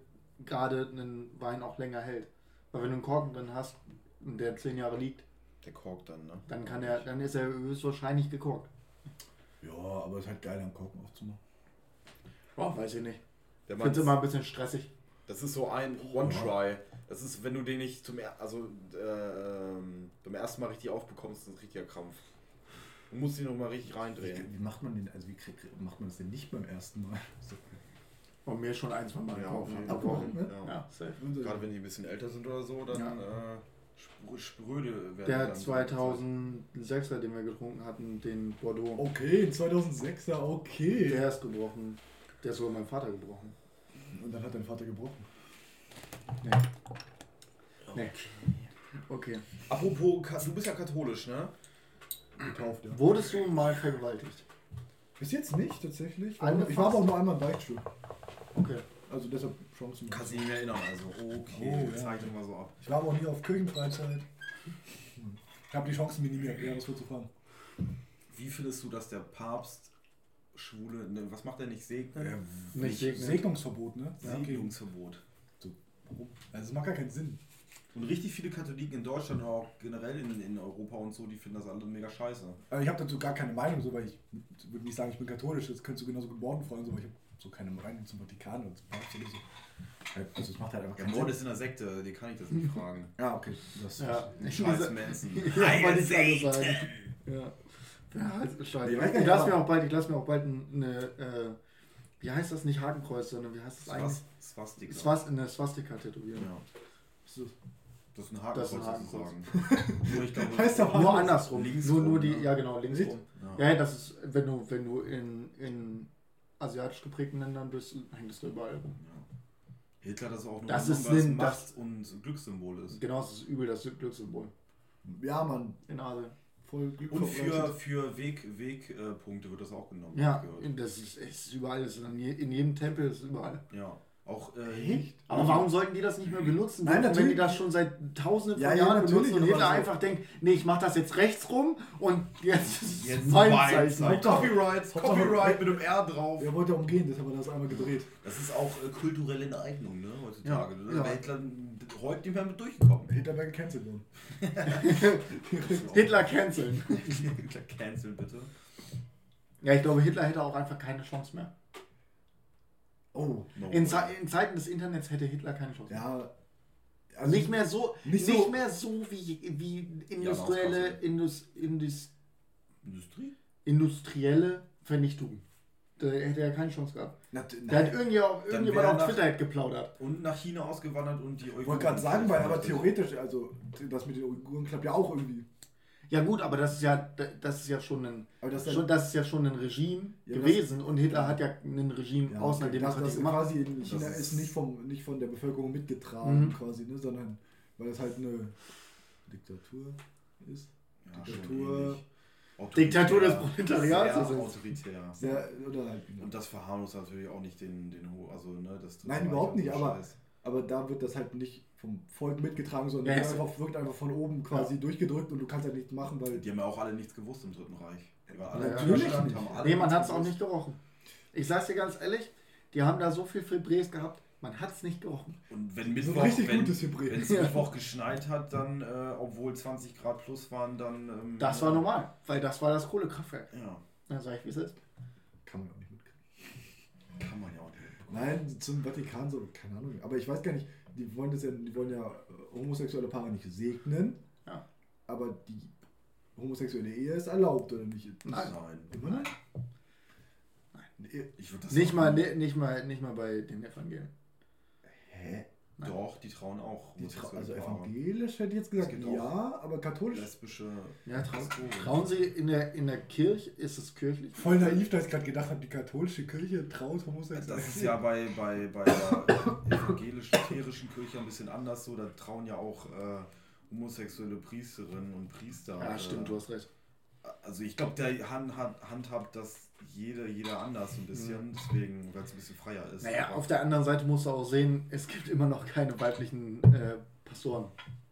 gerade ein Wein auch länger hält. Weil wenn du einen Korken drin hast, der 10 Jahre liegt, Der korkt dann, ne? dann kann er, dann ist er höchstwahrscheinlich gekorkt. Ja, aber es ist halt geil, am Korken aufzumachen. Boah, weiß ich nicht. Der Ich finde es Mann- immer ein bisschen stressig. Das ist so ein One-Try. Das ist, wenn du den nicht zum, er also, äh, beim ersten Mal richtig aufbekommst, ist ein richtiger Krampf. Du musst ihn nochmal richtig reindrehen. Wie macht man den, also wie krieg, macht man das denn nicht beim ersten Mal? So. Und mir schon ein, zwei Mal Ja, okay. abgebrochen. ne? Ja. Ja, safe. Gerade wenn die ein bisschen älter sind oder so, dann Ja. äh, sprö- spröde werden. die Der dann. 2006er, den wir getrunken hatten, den Bordeaux, Okay, 2006er, okay. der ist gebrochen. Der ist sogar mein Vater gebrochen. Und dann hat dein Vater gebrochen. Nee. Nee. Okay. Apropos, Ka- du bist ja katholisch, ne? Getauft, ja. Wurdest du mal vergewaltigt? Bis jetzt nicht, tatsächlich. Angefasst? Ich war aber auch nur einmal im Beichtstuhl. Okay. Also deshalb Chancen. Kannst dich nicht mehr erinnern, also. Okay, Oh, ja. zeichne mal so ab. Ich war aber auch nie auf Kirchenfreizeit. Ich habe die Chancen minimiert, Jahresvoll zu fahren. Wie findest du, dass der Papst Schwule, ne, was macht er nicht segnen? Nicht segnen. Segnungsverbot, ne? Ja, Segnungsverbot. Warum? Also es macht gar keinen Sinn. Und richtig viele Katholiken in Deutschland, aber auch generell in, in Europa und so, die finden das alle mega scheiße. Aber ich habe dazu gar keine Meinung, so, weil ich würde nicht sagen, ich bin katholisch, das könntest du genauso gut Morden freuen, so, aber ich habe so keine Meinung zum Vatikan oder zum Papst oder so. Also es macht halt einfach Der keinen Mord Sinn. ist in der Sekte, die kann ich das nicht fragen. Ja, okay. Das Ja. Scheiß Manson. <laughs> Ja, gerade sagen. Ja. Ja, scheiße. Ich lasse mir auch bald, ich lasse mir auch bald eine, äh, wie heißt das nicht Hakenkreuz, sondern wie heißt das eigentlich? Swas- Swastika. Swast eine Swastika tätowieren. Ja. So. Das ist ein Das ist Hakenkreuz ein Hakenkreuz. <laughs> Nur ich glaube, Heißt aber- Nur Anders. andersrum. Links nur, nur rum, die, ne? ja genau, links Echt? rum. Ja. Ja, das ist, wenn du, wenn du in, in asiatisch geprägten Ländern bist, hängt es da überall rum. Ja. Hitler hat das auch nur Das ist Sinn, Macht das- und Glückssymbol ist. Genau, das ist übel das Glückssymbol Ja, Mann. in Asien. Voll Glück Und für, für Weg, Wegpunkte wird das auch genommen. Ja, das ist, ist überall, das ist in je- in jedem Tempel, das ist überall. ja. Auch äh, Echt? Aber warum sollten die das nicht mehr benutzen? Nein, wenn natürlich. die das schon seit tausenden von Ja, ja, Jahren natürlich, benutzen und so- einfach denkt, nee, ich mach das jetzt rechts rum und jetzt ist Jetzt mein Zeichen. Zeichen. Copyright, Copyright mit einem R drauf. Er wollte umgehen, das haben wir das einmal gedreht. Das ist auch äh, kulturelle Enteignung, ne, heutzutage. Ja, ne? ja. Heute nicht mehr mit durchgekommen. Hitler wäre gecancelt worden. <laughs> Hitler canceln. Hitler cancel bitte. Ja, ich glaube, Hitler hätte auch einfach keine Chance mehr. Oh. No In, in Zeiten des Internets hätte Hitler keine Chance mehr. Ja. Also nicht mehr so, nicht nicht, so- mehr so wie, wie industrielle, Kassel. Indus, Indus, Industrie? industrielle Vernichtung. Der hätte ja keine Chance gehabt. Na, Der hat irgendwie auch, irgendjemand auf nach- Twitter halt geplaudert. Und nach China ausgewandert und die Ich wollte gerade sagen, weil aber theoretisch, also das mit den Uiguren klappt ja auch irgendwie. Ja gut, aber das ist ja, das ist ja schon ein, Aber das ist schon, das ist ja schon ein Regime Ja, das- gewesen und Hitler hat ja ein Regime Ja, aus einer okay, das, Demokratie das gemacht. quasi in China Das ist, ist- nicht, vom, nicht von der Bevölkerung mitgetragen Mhm. quasi, ne, sondern weil das halt eine Diktatur ist. ja, Diktatur. Diktatur des Proletariats Sehr autoritär. Sehr, oder halt, Und das verharmlost natürlich auch nicht den, den Ho- also ne, das Nein, überhaupt nicht, aber- Scheiß. aber da wird das halt nicht vom Volk mitgetragen, sondern Ja, wird es- einfach, wird einfach von oben quasi durchgedrückt und du kannst halt nichts machen, weil Die haben ja auch alle nichts gewusst im Dritten Reich. Die waren alle Ja, natürlich nicht. haben alle Nee, man hat es auch nicht gerochen. Ich sag's dir ganz ehrlich, die haben da so viel Febrés gehabt, man hat es nicht gerochen. Und wenn so Mittwoch, richtig wenn, gutes wenn es Ja. Mittwoch geschneit hat, dann, äh, obwohl 20 Grad plus waren, dann... Ähm, Das war normal, weil das war das Kohlekraftwerk. Ja, Dann sag ich, wie es ist. Kann man auch nicht mitkriegen. kann man ja auch nicht. Nein, zum Vatikan so, keine Ahnung. Aber ich weiß gar nicht, die wollen das ja, die wollen ja äh, homosexuelle Paare nicht segnen. Ja. Aber die homosexuelle Ehe ist erlaubt, oder nicht? Nein. Nein. Immer nein? Ich würd das Nicht mal, ne- nicht, mal, nicht mal bei den Evangelien. Hä? Nein. Doch, die trauen auch. Die Tra also evangelisch hätte ich jetzt gesagt, ja, aber katholisch. Lesbische. Ja, trau trauen sie in der, in der Kirche, ist es kirchlich? Voll naiv, dass ich gerade gedacht habe, die katholische Kirche traut homosexuell. Das ist ja bei, bei, bei der evangelisch-lutherischen Kirche ein bisschen anders so. Da trauen ja auch äh, homosexuelle Priesterinnen und Priester. Ja, äh, stimmt, du hast recht. Also ich glaube, der Hand, Hand, handhabt das jede, jeder anders ein bisschen, deswegen, weil es ein bisschen freier ist. Mhm. Naja, Aber auf der anderen Seite musst du auch sehen, es gibt immer noch keine weiblichen äh, Pastoren.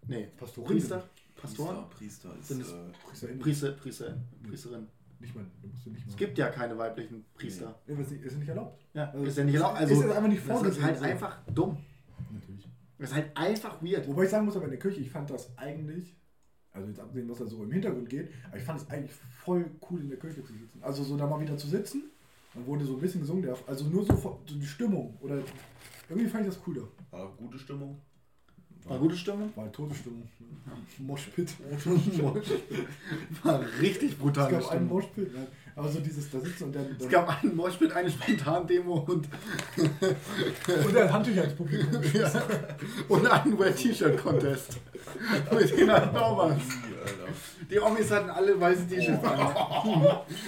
Nee, Pastorinnen. Priester? Pastoren? Priester, Priester ist. Sind es- äh, Priesterin. Priester, Priester, Priesterin. Nicht mal, du musst du nicht mal. Es gibt ja keine weiblichen Priester. Ja, aber es ist nicht- ist nicht erlaubt. Ja, Also, ist ja nicht erlaubt. Also, ist jetzt einfach nicht das ist vorgesehen, halt so. einfach dumm. Natürlich. Das ist halt einfach weird. Wobei ich sagen muss, aber in der Kirche, ich fand das eigentlich, also jetzt abgesehen, was da so im Hintergrund geht, aber ich fand es eigentlich voll cool in der Kirche zu sitzen. Also so da mal wieder zu sitzen, dann wurde so ein bisschen gesungen, der- also nur so, so die Stimmung oder irgendwie fand ich das cooler. War gute Stimmung. War gute Stimmung? War eine tote Stimmung. ne? <laughs> Moshpit. War richtig Es brutale gab einen Stimmung. Moshpit, nein. Aber so dieses da sitzen und dann, Es dann gab einen Moshpit, eine Spontan-Demo und, <laughs> und dann Handtücher ins Publikum. <laughs> ja, und einen Wear-T-Shirt-Contest. <laughs> Mit den Albamas. Alter. Die Omis hatten alle weiße T-Shirts an.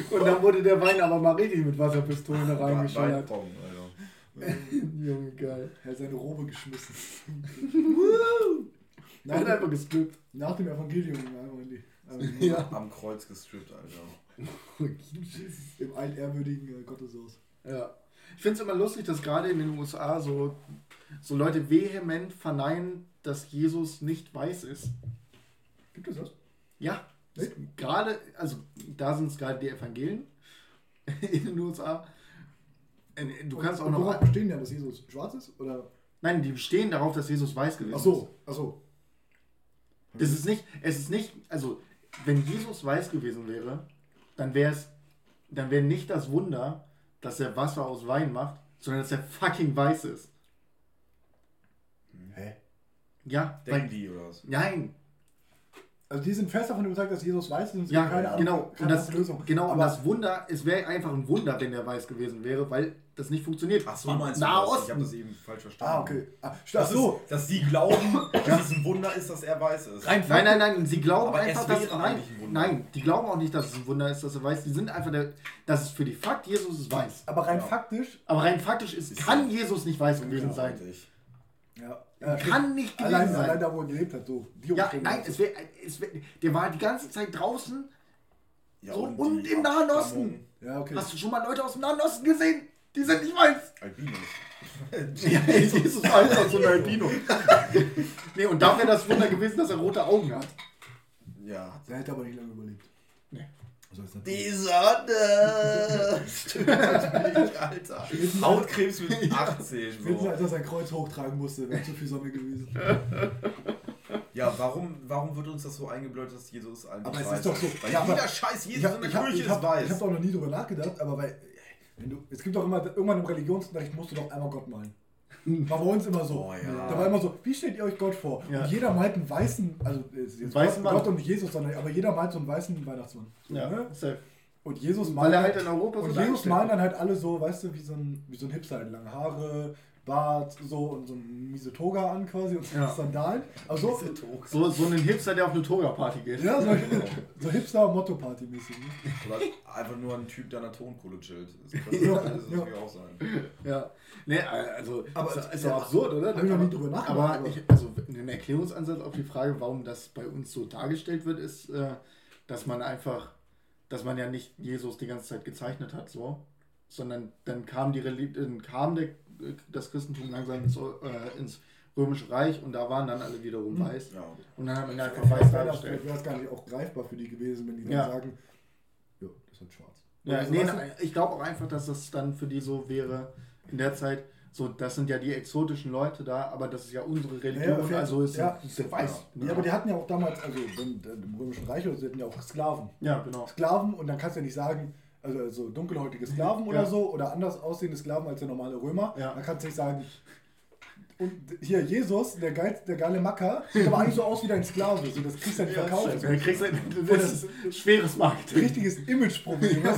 Und dann wurde der Wein aber mal richtig mit Wasserpistolen Alter. Junge, geil. Er hat seine Robe geschmissen. Er hat nach, einfach gestrippt. nach dem Evangelium Ja. Am Kreuz gestrippt, Alter. Im altehrwürdigen äh, Gotteshaus. Ja. Ich finde es immer lustig, dass gerade in den USA so, so Leute vehement verneinen, dass Jesus nicht weiß ist. Gibt es das? Ja, gerade, also da sind es gerade die Evangelien <laughs> in den USA. Du kannst auch Und noch. Worauf bestehen ja, dass Jesus schwarz ist? Oder? Nein, die bestehen darauf, dass Jesus weiß gewesen Ach so, ach so. ist. Das ist nicht, es ist nicht, also wenn Jesus weiß gewesen wäre, dann wäre es, dann wäre nicht das Wunder, dass er Wasser aus Wein macht, sondern dass er fucking weiß ist. Hä? Ja, Denken weil, die oder was? nein, Also die sind fest davon überzeugt, dass Jesus weiß ist und es ja, keine andere, genau. Und keine das, andere Lösung. genau, und Aber das Wunder, es wäre einfach ein Wunder, wenn er weiß gewesen wäre, weil das nicht funktioniert. Ach so, meinst du Nahe das? Ich habe das eben falsch verstanden. ah, okay. Ah, ach Dass, so. es, dass sie glauben, <laughs> dass es ein Wunder ist, dass er weiß ist. Nein, nein, nein, sie glauben Aber einfach, dass nein, ein Wunder. nein, die glauben auch nicht, dass es ein Wunder ist, dass er weiß. Die sind einfach der, dass es für die Fakt Jesus es weiß. Aber rein Ja. faktisch, Aber rein faktisch ist, Ist kann Jesus nicht weiß gewesen sein. richtig. Ja, ja, Kann nicht gewesen allein, sein. allein da, wo er gelebt hat, so. Die Ja, nein, es wär, es wär, der war die ganze Zeit draußen. Ja, So, und im Nahen Osten. Ja, okay. Hast du schon mal Leute aus dem Nahen Osten gesehen? Die sind nicht weiß. <laughs> Albinos. Ja, <laughs> Jesus war einfach so ein Albino. <laughs> nee, und da wäre das Wunder gewesen, dass er rote Augen hat. Ja. Der hätte aber nicht lange überlebt. Die Sonne! Stimmt, natürlich, Alter. Hautkrebs mit 18. Spätestens So. als er sein Kreuz hochtragen musste, wäre zu viel Sonne gewesen. Ja, warum, warum wird uns das so eingebläut, dass Jesus eigentlich Aber es weiß? ist doch so- Weil ja, aber- jeder Scheiß Jesus Ich habe in der ich hab, Kirche ich ist hab, weiß. ich hab da auch noch nie drüber nachgedacht, aber weil, wenn du, es gibt doch immer, irgendwann im Religionsunterricht musst du doch einmal Gott malen. War bei uns immer so. Oh, ja. Da war immer so, wie stellt ihr euch Gott vor? Ja. Und jeder malt einen weißen, also jetzt Weißen Gott. Gott und nicht Jesus, sondern aber jeder malt so einen weißen Weihnachtsmann. Ja, Ne? safe. Und Jesus Weil malt er halt in Europa so Und Jesus malen dann halt alle so, weißt du, wie so ein, wie so ein Hipster, halt lange Haare, Bart, so und so eine miese Toga an quasi und Ja. Sandalen. Aber so, So, so ein Hipster, der auf eine Toga-Party geht. ja, so, so Hipster-Motto-Party-mäßig. Ne? <laughs> Oder einfach nur ein Typ, der an der Tonkohle chillt. Das kann Ja, das ja. natürlich auch sein. Ja. Nee, also, Aber ist, ist ja, doch absurd, oder? hab ich noch nie drüber nachgedacht, Aber, aber- ich, also ein Erklärungsansatz auf die Frage, warum das bei uns so dargestellt wird, ist, äh, dass man einfach, dass man ja nicht Jesus die ganze Zeit gezeichnet hat, so, sondern dann kam die Reli dann kam der, das Christentum langsam ins, äh, ins Römische Reich und da waren dann alle wiederum Hm. weiß. Ja. Und dann hat man einfach Vielleicht weiß dargestellt. wäre es gar nicht auch greifbar für die gewesen, wenn die dann Ja. sagen, ja, das ist halt schwarz. Ja, Also, nee, ich glaube auch einfach, dass das dann für die so wäre, in der Zeit, so, das sind ja die exotischen Leute da, aber das ist ja unsere Religion, Ja, aber also ist, ja. ist der weiß. ja, aber die hatten ja auch damals, also wenn, im Römischen Reich, oder so, die hatten ja auch Sklaven. ja, genau. Sklaven und dann kannst du ja nicht sagen, also, also dunkelhäutige Sklaven oder Ja. so oder anders aussehende Sklaven als der normale Römer. Ja. Dann kannst du nicht sagen, und hier Jesus, der, geil, der geile Macker, sieht aber eigentlich so aus wie dein Sklave. So, das kriegst du ja nicht verkauft. Scheiße, dann kriegst du, das ist ein schweres Marketing. Richtiges Imageproblem. ja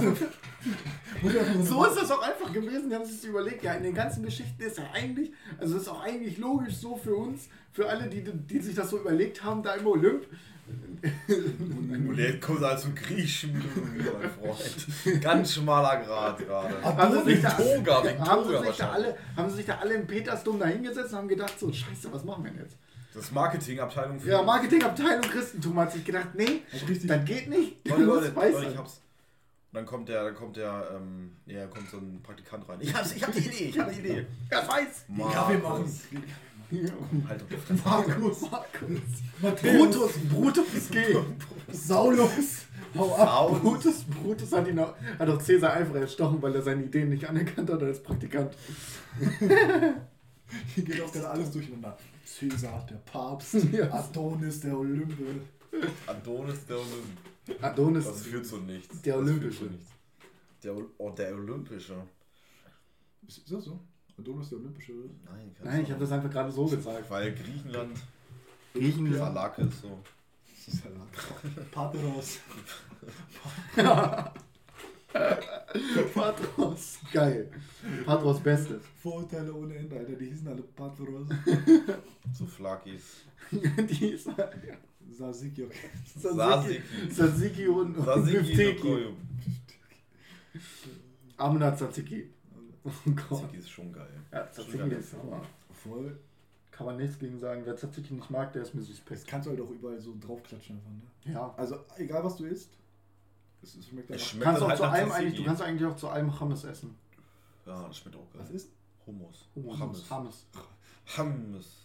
So ist das auch einfach gewesen, die haben sich das überlegt, ja, in den ganzen Geschichten ist ja eigentlich, also ist auch eigentlich logisch so für uns, für alle, die, die sich das so überlegt haben, da im Olymp. Jetzt kommt als so Griechen, mein Freund. Ganz schmaler Grad gerade. Haben sie, da, Toga, wegen haben, Toga sie sich da alle, haben sie sich da alle im Petersdom da hingesetzt und haben gedacht, so, scheiße, was machen wir denn jetzt? Das ist Marketingabteilung für. Ja, Marketingabteilung Christentum hat sich gedacht, nee, richtig- das geht nicht. Leute, Leute, Leute, ich hab's. Und dann kommt der, dann kommt der, ähm, ja, kommt so ein Praktikant rein. Ich hab's, ich hab die Idee, ich hab die Idee. Er weiß. Kaffee machen. Markus. Halt. Markus. Markus. Matthäus. Brutus, Brutus G. Saulus. Hau ab. Brutus, Brutus hat ihn auch, hat auch Cäsar einfach erstochen, weil er seine Ideen nicht anerkannt hat als Praktikant. <laughs> Hier geht auch gerade alles durcheinander. Cäsar, der Papst. <laughs> Adonis, der Olympe. Adonis der Olymp. Adonis. Das führt zu nichts. Der Olympische. führt zu nichts. Der, oh, der Olympische. Ist das so? Adonis, der Olympische. oder? Nein, kannst Nein, ich du habe das einfach gerade so gesagt. Weil Griechenland, Griechenland. Salake ist so. Pateros. <laughs> Patros. Geil. Patros Beste. Vorurteile ohne Ende, Alter. Die hießen alle Pateros. So Flakis. <laughs> Die ist Sasiki, okay. Sasiki, Sasiki und, und Sasiki. Amna Tzatziki. Oh Gott. Tzatziki ist schon geil. Ja, Tzatziki ist aber. Voll. Kann man nichts gegen sagen. Wer Tzatziki nicht mag, der ist mir Das suspekt. kannst du halt auch überall so draufklatschen einfach, ne? Ja. Also, egal was du isst, es, es schmeckt Es schmeckt Kannst dann auch halt zu allem Tzatziki. eigentlich, du kannst eigentlich auch zu allem Hummus essen. Ja, das schmeckt auch geil. Was ist? Hummus. Hummus. Hummus. Hummus. Hummus.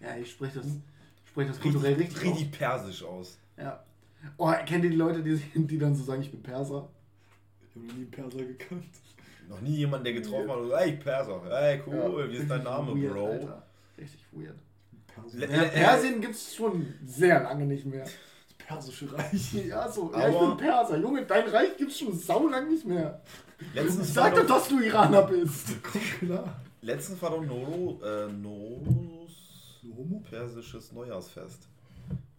Ja, ich spreche das, spreche das kulturell richtig. aus. Richtig persisch aus. Ja. Oh, kennt ihr die Leute, die, die dann so sagen, ich bin Perser? Ich habe noch nie einen Perser gekannt. Noch nie jemand, der getroffen hat und so, ey, Perser, ey, cool, Ja, wie ist dein Name, weird, Bro? Alter. Richtig weird. Perser. Le- Ja, Persien gibt es schon sehr lange nicht mehr. Das persische Reich. <laughs> Ja, so. Ja, ich bin Perser. Junge, dein Reich gibt es schon saulang nicht mehr. Letztens Sag doch, dass du Iraner bist. <laughs> Komm klar. Letztens war doch Noro, äh, Noros Du Homo? persisches Neujahrsfest.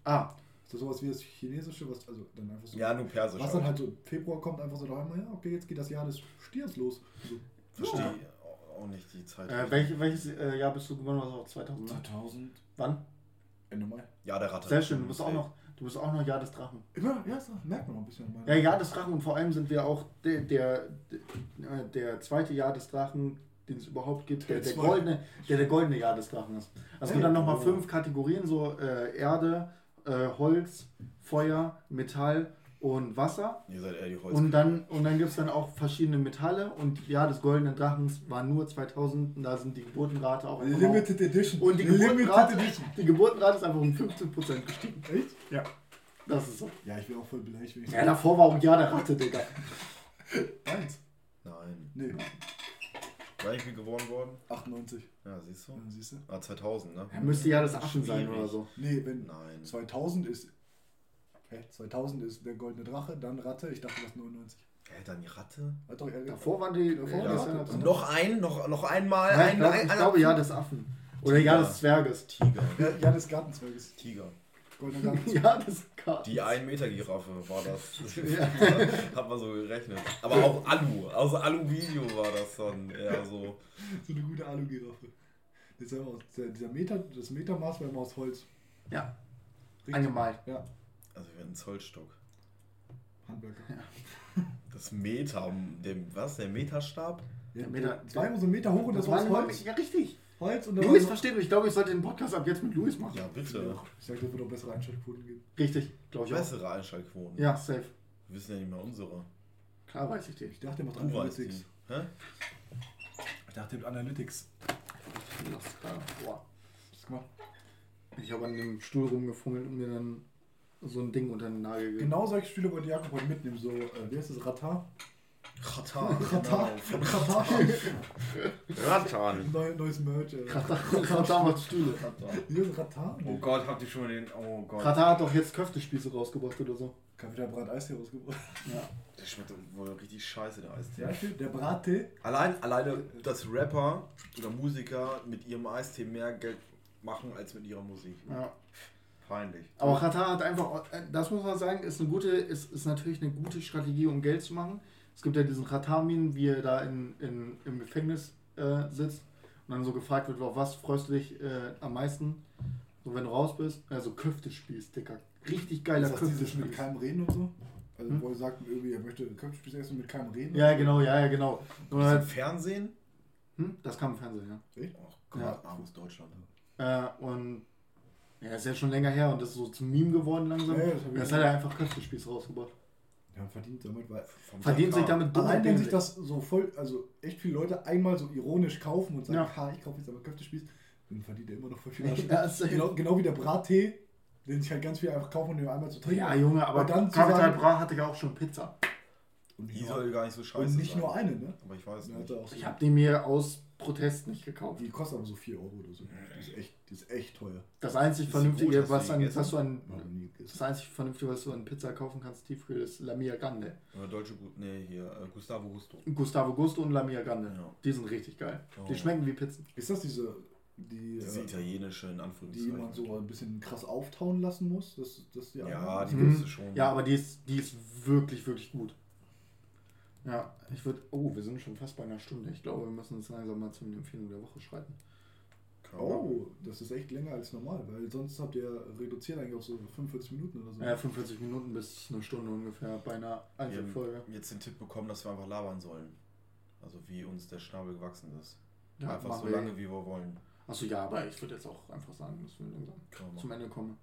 Ah, Das sowas wie das chinesische, was also dann einfach so. Ja, nur persisch. was dann halt so im Februar kommt, einfach so daheim, ja, okay, jetzt geht das Jahr des Stiers los. So. Verstehe Ja. auch nicht die Zeit. äh, welch, welches äh, Jahr bist du geboren? Was auch 2000? 2000. Wann? Ende Mai. Ja, der Ratte. Sehr schön. Du bist auch noch, du bist auch noch Jahr des Drachen. Immer, ja, so, merkt man noch ein bisschen. Ja, Jahr des Drachen und vor allem sind wir auch der, der, der, der zweite Jahr des Drachen, den es überhaupt gibt, der, Der goldene, der der goldene Jahr des Drachen ist. Also es gibt Hey, dann nochmal oh. fünf Kategorien, so äh, Erde, äh, Holz, Feuer, Metall und Wasser. Ihr seid eher die Holz. Und dann, und dann gibt es dann auch verschiedene Metalle und Jahr des goldenen Drachens war nur 2000 und da sind die Geburtenrate auch Limited Edition. Und die Geburtenrate, die Geburtenrate ist einfach um 15% gestiegen. Echt? Ja, das ist so. Ja, ich bin auch voll beleidigt, Ja, davor war auch Jahr der Ratte, Digga. Eins. Nein. Nee, War ich wie geboren worden? 98. Ja, siehst du? Ja, siehst du? Ah, 2000, ne? Ja, müsste ja das Affen sein oder so. Nee, wenn Nein. 2000 ist. Hä? 2000 ist der goldene Drache, dann Ratte, ich dachte das 99. Hä, dann die Ratte? Doch eher Davor waren die. Davor äh, war das die ja noch- ein, noch, noch einmal. Ja, ich ein, glaube, ein, ich ein- glaube ja des Affen. Oder ja des Zwerges. Tiger. Ja, ja, des Gartenzwerges. Tiger. Goldene Gang. <laughs> Ja, das ist Kart. Die 1 Meter Giraffe war das. <laughs> Ja. <laughs> Hat man so gerechnet. Aber auch Alu. Aus Alu-Video war das dann eher so. So eine gute Alu-Giraffe. Das ist ja der- Dieser Meter, das Metermaß war immer aus Holz. Ja, Richtig. angemalt. Ja, Also wir hatten Zollstock. Handwerker. Das Meter, der, was? Der Meterstab? Ja, Der Meter- das war immer so einen Meter hoch und das, war aus Holz. Ja, richtig. Holz und Luis, versteht mich. Ich glaube, ich sollte den Podcast ab jetzt mit Luis machen. Ja, bitte. Ich sag, das wird auch bessere Einschaltquoten geben. Richtig, glaube ich auch. Bessere Einschaltquoten. Ja, safe. Wir wissen ja nicht mehr unsere. Klar weiß ich die. Ich dachte, er macht. Analytics. Hä? Ich dachte, er hat Analytics. Boah. Was gemacht? Ich habe an dem Stuhl rumgefummelt und mir dann so ein Ding unter den Nagel gegeben. Genau solche Stühle wollte Jakob heute mitnehmen. So, äh, wie heißt das? Ratar? Katar. <laughs> Ratar. Ratar. Ratan. Neu, neues Merch. Äh. <laughs> Katar macht Stühle. Ratar? Oh Gott, habt ihr schon den. Oh Gott. Katar hat doch jetzt Köftespieße rausgebracht oder so. Kann wieder Brat-Eis hier rausgebracht. Ja. Der schmeckt wohl richtig scheiße, der Eistee. Ja. Der Brattee. Allein, alleine, dass Rapper oder Musiker mit ihrem Eistee mehr Geld machen als mit ihrer Musik. ja. Peinlich. Aber Katar hat einfach, das muss man sagen, ist eine gute, ist, ist natürlich eine gute Strategie, um Geld zu machen. Es gibt ja diesen Katar-Min, wie er da in, in, im Gefängnis äh, sitzt und dann so gefragt wird, auf was freust du dich äh, am meisten, so wenn du raus bist. Also Köftespieß, Dicker. Richtig geiler Das heißt, Köftespieß. mit keinem Reden und so. Also, Hm? wo er sagt, irgendwie, er möchte Köpfspieß essen mit keinem Reden. Ja, genau, ja, ja, genau. Und halt, Fernsehen? hm, das kam im Fernsehen, ja. Echt? Ach Gott, Ja. armes Deutschland. Äh, und ja, ist ja schon länger her und das ist so zum Meme geworden langsam. Ja, das Jetzt hat er einfach Köftespieß rausgebracht. Ja, verdient damit, weil. Verdient sich damit dumm Allein, wenn sich das so voll, also echt viele Leute einmal so ironisch kaufen und sagen, Ja. ha, ich kaufe jetzt aber Köftespieß, dann verdient er immer noch voll viel <laughs> Ja, genau, genau wie der Brattee, den sich halt ganz viel einfach kaufen, um den einmal zu trinken. Ja, Junge, aber Und dann zu Capital sagen- Bra hatte ja auch schon Pizza. Und Die soll gar nicht so scheiße und nicht sein. nur eine, ne? Aber ich weiß nicht. Ich habe die mir aus Protest nicht gekauft. die kostet aber so 4 Euro oder so. Die ist echt, die ist echt teuer. Das einzig die Vernünftige, gut? Was, die an, was du an, das einzig Vernünftige, was du an Pizza kaufen kannst, Tiefkühl, ist La Mia Grande. Oder Deutsche Gut. Nee, hier. Äh, Gustavo Gusto. Gustavo Gusto und La Mia Grande. Ja. Die sind richtig geil. Oh. Die schmecken wie Pizzen. Ist das diese, die, Diese äh, italienische in die Anführungszeichen. man so ein bisschen krass auftauen lassen muss? Das, das die Ja, die Mhm. gibt's schon. Ja, aber die ist, die ist wirklich, wirklich gut. Ja, ich würde. Oh, wir sind schon fast bei einer Stunde. Ich glaube, wir müssen uns langsam mal zu den Empfehlungen der Woche schreiten. Oh, das ist echt länger als normal, weil sonst habt ihr reduziert eigentlich auf so 45 Minuten oder so. Ja, 45 Minuten bis eine Stunde ungefähr bei einer Wir haben Einzelfolge. jetzt den Tipp bekommen, dass wir einfach labern sollen. Also wie uns der Schnabel gewachsen ist. Ja, einfach so wir. lange, wie wir wollen. Achso, ja, aber ich würde jetzt auch einfach sagen, dass wir langsam zum. Ende kommen.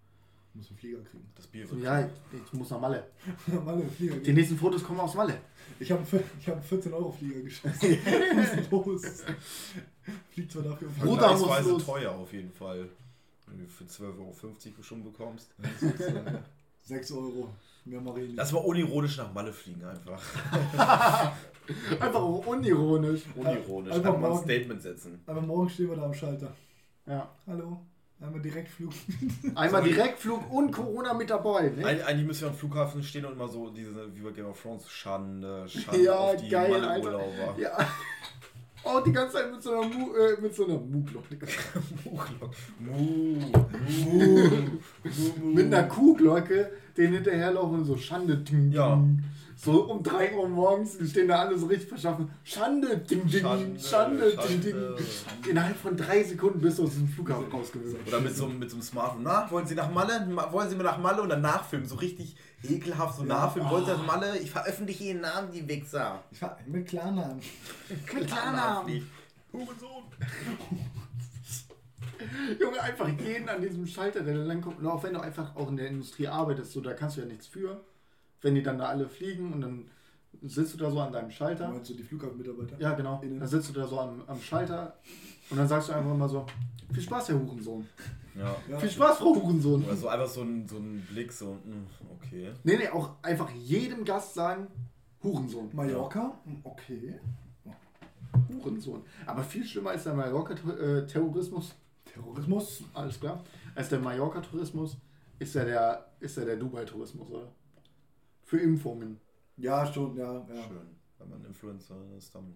Muss einen Flieger kriegen. Das Bier So, wird ja, ich, muss nach Malle. <laughs> Mal einen Flieger Die nächsten Fotos kommen aus Malle. Ich habe ich hab einen 14 Euro Flieger geschossen. <laughs> Ist los? Fliegt zwar dafür Bruder, muss vergleichsweise los. teuer auf jeden Fall. Wenn du für 12,50 Euro schon bekommst. 6 <laughs> Euro. Mehr nicht. Lass mal unironisch nach Malle fliegen einfach. Einfach unironisch. Unironisch. Einfach Einfach mal ein. Statement setzen. Aber morgen stehen wir da am Schalter. Ja. Hallo? Einmal Direktflug. Einmal Direktflug und Corona mit dabei. Ne? Eig- Eigentlich müssen wir am Flughafen stehen und mal so diese, wie bei Game of Thrones, Schande, Schande Ja, auf die geil, Malle-Urlauber. Ja. Oh, die ganze Zeit mit so einer, Mu äh, mit so einer Muglocke. <laughs> Mu, mu, mu, Mit einer Kuhglocke, den hinterherlaufen und so Schande. Ding, Ja. ding. So um 3 Uhr morgens die stehen da alle so richtig verschaffen. Schande, ding, ding, Schande, Schande, ding, ding. Schande. Innerhalb von drei Sekunden bist du aus dem Flughafen rausgewürzt. Oder mit so, einem- mit so einem Smartphone. Na, wollen Sie nach Malle? Ma- Wollen Sie mir nach Malle und dann nachfilmen? So richtig ekelhaft, so nachfilmen. Wollen Sie nach Malle? Ich veröffentliche Ihren Namen, die Wichser. Ich fahr mit Klarnamen. Klarnamen. Hurensohn. <laughs> Junge, einfach jeden an diesem Schalter, der da lang kommt. Und auch wenn du einfach auch in der Industrie arbeitest, so, da kannst du ja nichts für. Wenn die dann da alle fliegen und dann sitzt du da so an deinem Schalter. Meinst du die Flughafenmitarbeiter? Ja, genau. Innen. Dann sitzt du da so am, am Schalter und dann sagst du einfach immer so: Viel Spaß, Herr Hurensohn. Ja. Ja. Viel Spaß, Frau Hurensohn. Oder so einfach so ein, so ein Blick, so, hm, okay. Nee, nee, auch einfach jedem Gast sagen: Hurensohn. Mallorca? Hm, Okay. Hurensohn. Aber viel schlimmer als der Mallorca-Terrorismus, Terrorismus? alles klar, als der Mallorca-Tourismus ist ja der, ist ja der Dubai-Tourismus, oder? Für Impfungen. Ja, schon, ja. ja. Schön. Wenn man Influencer ist, dann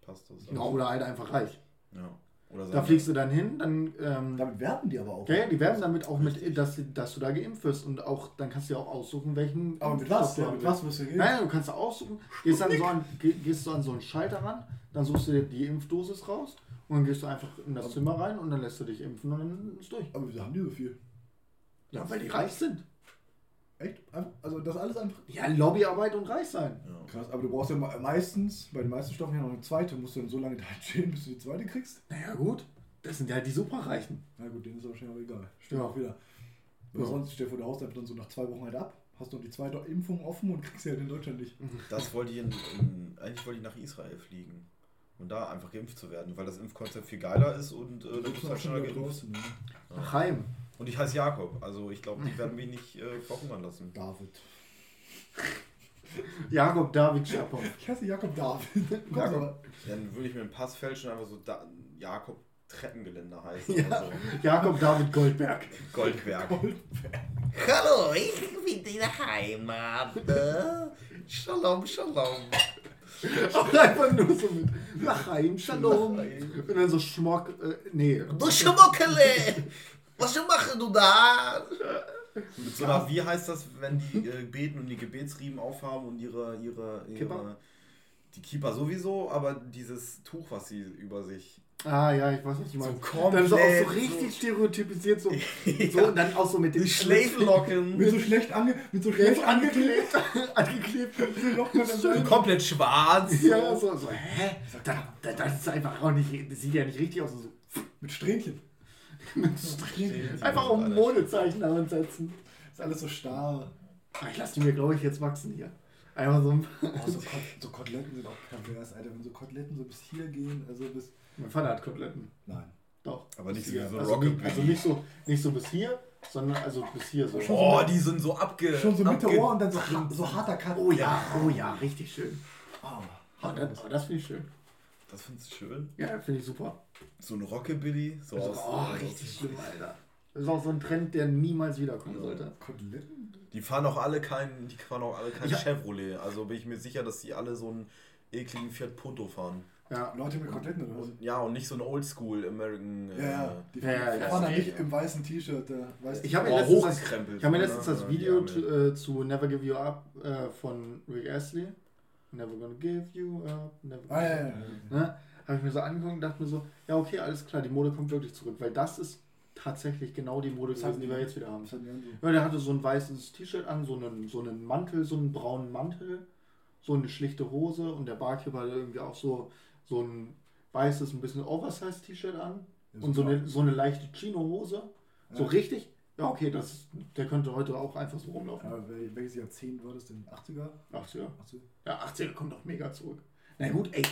passt das. Ja, oder halt einfach reich. Ja. Oder Da fliegst du dann hin, dann. Ähm, Damit werben die aber auch. ja, ja, die werben damit auch mit, dass, dass du da geimpft wirst. Und auch dann kannst du ja auch aussuchen, welchen. Aber mit was? du Ja, mit was wirst du gehen? Nein, du kannst aussuchen, gehst, an so an, geh- gehst du an so einen Schalter ran, dann suchst du dir die Impfdosis raus und dann gehst du einfach in das Zimmer rein und dann lässt du dich impfen und dann ist durch. Aber wieso haben die so viel? Ja, weil die reich sind. Echt? Also das alles einfach. Ja, Lobbyarbeit und reich sein. Ja. Krass, aber du brauchst ja me- meistens, bei den meisten Stoffen ja noch eine zweite. Musst du dann so lange <laughs> da stehen, bis du die zweite kriegst? Naja, gut. Das sind ja halt die Superreichen. Na gut, denen ist wahrscheinlich auch egal. Stimmt Ja. auch wieder. Weil Ja. sonst stell vor, der haust einfach dann so nach zwei Wochen halt ab, hast noch die zweite Impfung offen und kriegst sie halt in Deutschland nicht. <laughs> Das wollte ich in, in, eigentlich wollte ich nach Israel fliegen. Und da einfach geimpft zu werden, weil das Impfkonzept viel geiler ist und äh, Du bist du halt schneller geimpft. draußen. Ne? Nach Heim. Und ich heiße Jakob, also ich glaube, die <laughs> werden mich nicht äh, verhungern lassen. David. <laughs> Jakob David Schapow. Ich heiße Jakob David. <laughs> Jakob. Dann würde ich mir einen Pass fälschen und einfach so da, Jakob Treppengeländer heißen Ja. oder so. Jakob David Goldberg. Goldberg. Hallo, ich bin deine Heimat. ne? Shalom, shalom. Auch einfach nur so mit nach Heim, Shalom. Und dann so Schmock. Äh, nee. Du Schmuckele. Was machst du da? Mit so einer, wie heißt das, wenn die äh, beten und die Gebetsriemen aufhaben und ihre, ihre, ihre Kippa? die Keeper sowieso, aber dieses Tuch, was sie über sich. Ah ja, ich weiß, was du So meinst. komplett. dann so auch so so- richtig stereotypisiert, so, <laughs> Ja. so und dann auch so mit den Schläflocken. <laughs> Mit so schlecht, ange, mit so schlecht <laughs> so angeklebt, angeklebt. Locken komplett schwarz. Ja, so, so, hä? Das, das, das ist einfach auch nicht, das sieht ja nicht richtig aus. So, Mit Strähnchen. Einfach auch ein Modezeichen daran setzen. Ist alles so starr. Ah, Ich lasse die mir, glaube ich, jetzt wachsen hier. Einfach so ein. Oh, so, Kot so Koteletten sind auch pervers, Alter. Wenn so Koteletten so bis hier gehen, also bis. Mein Vater hat Koteletten. Nein. Doch. Aber nicht so so also, nicht, also nicht so, nicht so bis hier, sondern also bis hier so. Oh, die sind so abge. Schon so Mitte Ohr und dann so, ha so harter Cut. Oh ja, oh ja, richtig schön. Oh. Oh, das, oh, das finde ich schön. Das findest du schön? Ja, finde ich super. So ein Rockabilly. So aus, Oh, richtig schlimm, Alter. Das ist auch so ein Trend, der niemals wiederkommen sollte. Koteletten? Die fahren auch alle keinen, die fahren auch alle kein Ja. Chevrolet. Also bin ich mir sicher, dass die alle so einen ekligen Fiat Punto fahren. Ja. Leute mit Koteletten oder was? Und, ja, und nicht so ein Oldschool American. Ja, ja. Die Ja, ja, ja. fahren Steak, nicht ja. im weißen T-Shirt. Da, weißt Ich habe mir Oh, letztens, das, hochgekrempelt. ich hab mir so, letztens ne? das Ja, Video die zu, äh, zu Never Give You Up äh, von Rick Astley. Never gonna give you up. Never Ah, ja, ja. ja. Ne? Habe ich mir so angeguckt und dachte mir so, ja okay, alles klar, die Mode kommt wirklich zurück. Weil das ist tatsächlich genau die Mode gewesen, die wir jetzt wieder haben. So. Ja, der hatte so ein weißes T-Shirt an, so einen, so einen Mantel, so einen braunen Mantel, so eine schlichte Hose und der Barkeeper hatte irgendwie auch so, so ein weißes, ein bisschen oversized T-Shirt an Ja, und so eine, so eine leichte Chino-Hose. So Ja. richtig, ja okay, das, der könnte heute auch einfach so rumlaufen. Aber wel- welches Jahrzehnt war das denn? 80er? 80er. 80er? Ja, 80er kommt doch mega zurück. Na gut, ey,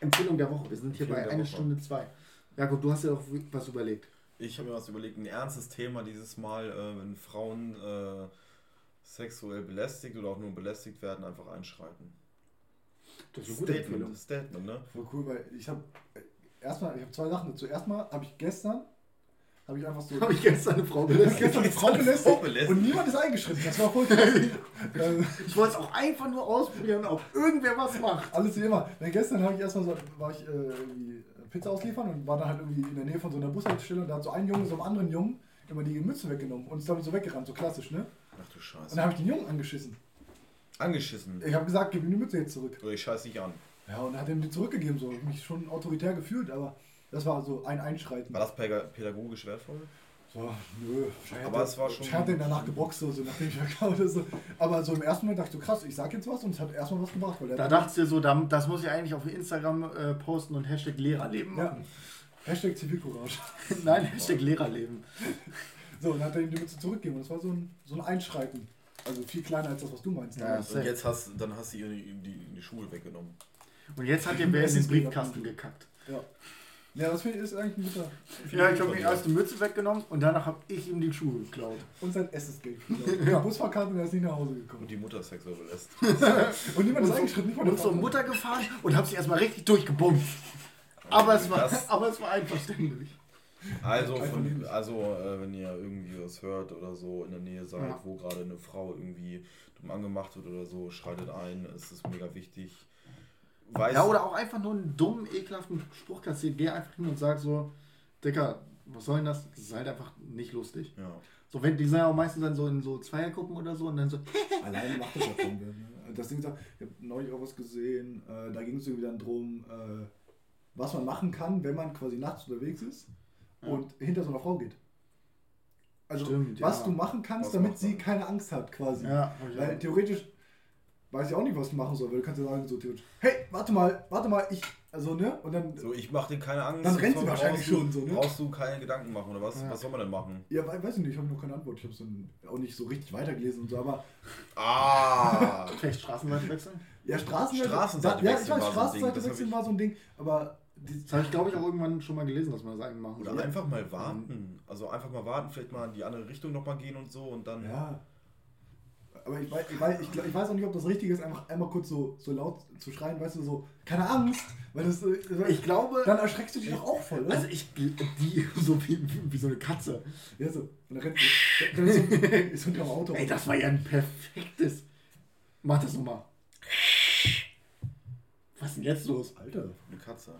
Empfehlung der Woche, wir sind hier Empfehlung bei einer. Stunde zwei. Jakob, du hast ja auch was überlegt. Ich habe mir was überlegt, ein ernstes Thema dieses Mal, äh, wenn Frauen äh, sexuell belästigt oder auch nur belästigt werden, einfach einschreiten. Das ist eine gute Empfehlung. Statement, Statement, ne? Voll cool, weil ich habe erstmal, ich habe zwei Sachen dazu. Erstmal habe ich gestern, habe ich einfach so. Habe ich gestern eine Frau belästigt. gestern eine Frau belästigt und niemand ist eingeschritten. Das war voll. <laughs> Äh, Ich wollte es auch einfach nur ausprobieren, ob irgendwer was macht. Alles wie immer. Dann gestern habe ich erstmal so, war ich äh, Pizza ausliefern und war dann halt irgendwie in der Nähe von so einer Bushaltestelle und da hat so ein Junge so einem anderen Jungen immer die Mütze weggenommen und ist damit so weggerannt, so klassisch, ne? Ach du Und Scheiße. dann habe ich den Jungen angeschissen. Angeschissen. Ich habe gesagt, gib ihm die Mütze jetzt zurück. Oder ich scheiß dich an. Ja, und dann hat er ihm die zurückgegeben, so. Ich mich schon autoritär gefühlt, aber das war so ein Einschreiten. War das pädagogisch wertvoll? So, nö. wahrscheinlich Aber hat es er- war schon- wahrscheinlich hat er ihn danach geboxt, so, so nachdem ich oder so. Aber so im ersten Moment dachte ich so, krass, ich sag jetzt was und es hat erstmal was gebracht. Weil Da dachtest du so, da- das muss ich eigentlich auf Instagram äh, posten und Hashtag Lehrerleben ja. machen. Hashtag Zivilcourage. <laughs> Nein, Hashtag Lehrerleben. So, und dann hat er ihm die Mütze zurückgegeben und das war so ein, so ein Einschreiten. Also viel kleiner als das, was du meinst. Ja. Und jetzt hast dann hast du ihr die, die, die Schuhe weggenommen. Und jetzt hat ihr wer <laughs> in Es den Briefkasten gekackt. ja. Ja, das finde ich ist eigentlich ein guter. Ja, ich habe mir erst die Mütze weggenommen und danach habe ich ihm die Schuhe geklaut. Und sein Essensgeld. <laughs> Ja. Busfahrkarte und er ist nicht nach Hause Und gekommen. die Mutter sexuell belässt. <laughs> Und niemand ist Und, eingeschritten, nicht mal so, der und zur. Mutter gefahren und habe sie erstmal richtig durchgebummt. Aber es war, Das- aber es war einverständlich. Also, von, also äh, wenn ihr irgendwie was hört oder so in der Nähe seid, Ja. wo gerade eine Frau irgendwie dumm angemacht wird oder so, schreitet ein. Es ist mega wichtig. Weiß. Ja, oder auch einfach nur einen dummen, ekelhaften Spruch kassiert. Geh einfach hin und sag so, Dicker, was soll denn das? Das ist halt einfach nicht lustig. Ja. So, wenn die sind ja auch meistens dann so in so Zweiergruppen oder so und dann so, <laughs> Alleine macht das ja wer. Ne? Das Ding ist, auch, ich habe neulich auch was gesehen, äh, da ging es irgendwie dann drum, äh, was man machen kann, wenn man quasi nachts unterwegs ist Ja. und hinter so einer Frau geht. Also, Stimmt, was ja. du machen kannst, Was damit sie keine Angst hat, quasi. ja, Weil theoretisch weiß ich auch nicht, was du machen soll, weil du kannst ja sagen, so theoretisch, hey, warte mal, warte mal, ich, also, ne? Und dann, So, ich mach dir keine Angst. Dann rennt sie wahrscheinlich du- schon so, ne? Brauchst du keine Gedanken machen oder was? Ja. Was soll man denn machen? ja, we- weiß ich nicht, ich habe noch keine Antwort. Ich habe es dann auch nicht so richtig weitergelesen und so, aber Ah! <laughs> Vielleicht Straßenseite wechseln? ja, Straßenseite, Straßenseite ja, ich weiß, war so ein Ding, Straßenseite wechseln ich- war so ein Ding, aber Das habe ich, glaube ich, auch irgendwann schon mal gelesen, dass man das eigentlich machen Oder soll. einfach mal warten. Also einfach mal warten, vielleicht mal in die andere Richtung nochmal gehen und so und dann. Ja. Aber ich weiß, ich, weiß, ich, ich weiß auch nicht, ob das richtig ist, einfach einmal kurz so, so laut zu schreien, weißt du, so, keine Angst, weil das, äh, Ich glaube, dann erschreckst du dich doch auch voll, oder? also ich, die, <laughs> so wie, wie so eine Katze. ja, so. Und dann rennt dann ist so, <laughs> ist unter dem Auto. Ey, das war ja ein perfektes. Mach das nochmal. Was ist denn jetzt los? Alter. Eine Katze.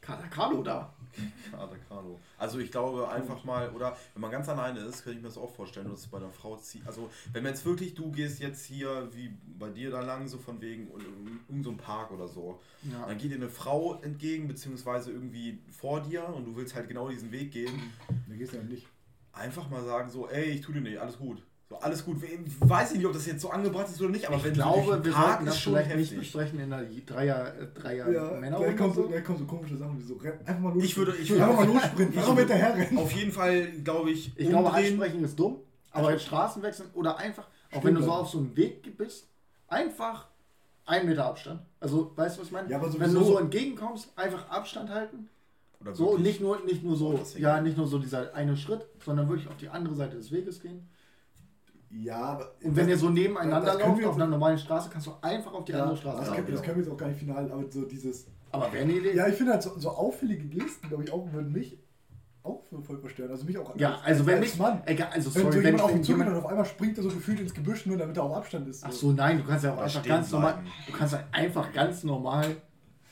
Katakalo da. <laughs> Kater Carlo. Also ich glaube einfach mal, oder wenn man ganz alleine ist, kann ich mir das auch vorstellen, dass es bei einer Frau zieht. Also wenn man jetzt wirklich, du gehst jetzt hier wie bei dir da lang, so von wegen und irgendein so ein Park oder so. Ja. Dann geht dir eine Frau entgegen, beziehungsweise irgendwie vor dir und du willst halt genau diesen Weg gehen. Da gehst du ja nicht. Einfach mal sagen so, ey, ich tu dir nicht, alles gut. So, alles gut. Ich weiß nicht, ob das jetzt so angebracht ist oder nicht, aber wenn ich du durch glaube, den wir sollten das vielleicht nicht heftig. besprechen in einer Dreier, äh, Dreier Ja, Männer oder kommt so, so. gleich kommen so komische Sachen wie so, einfach mal los. Ich würde- ich einfach würde- mal lossprinten, ich einfach würde- hinterher rennen. Auf jeden Fall, glaube ich, Ich glaube, umdrehen. ansprechen ist dumm, aber jetzt Straßen wechseln oder einfach, auch Stimmt wenn du so auf so einem Weg bist, einfach einen Meter Abstand. Also, weißt du, was ich meine? Ja, aber wenn du so entgegenkommst, einfach Abstand halten. Oder So, wirklich- nicht nur, nicht nur so, ja, nicht nur so dieser eine Schritt, sondern wirklich auf die andere Seite des Weges gehen. Ja, aber. Und wenn ihr so nebeneinander das können lauft auf einer normalen Straße, kannst du einfach auf die ja, andere das, Straße können, laufen. das können wir jetzt auch gar nicht final, aber so dieses. Aber wäre eine Idee? Ja, ich finde halt so, so auffällige Gesten, glaube ich, auch würden mich auch für voll verstören. Also mich auch Ja, als- also wenn als mich, Mann. egal, also Wenn sorry, so wenn jemand ich auf ihn wenn zugeht und auf einmal springt er so gefühlt ins Gebüsch, nur damit er auf Abstand ist. ach so, nein, du kannst ja auch einfach ganz normal, du kannst halt einfach ganz normal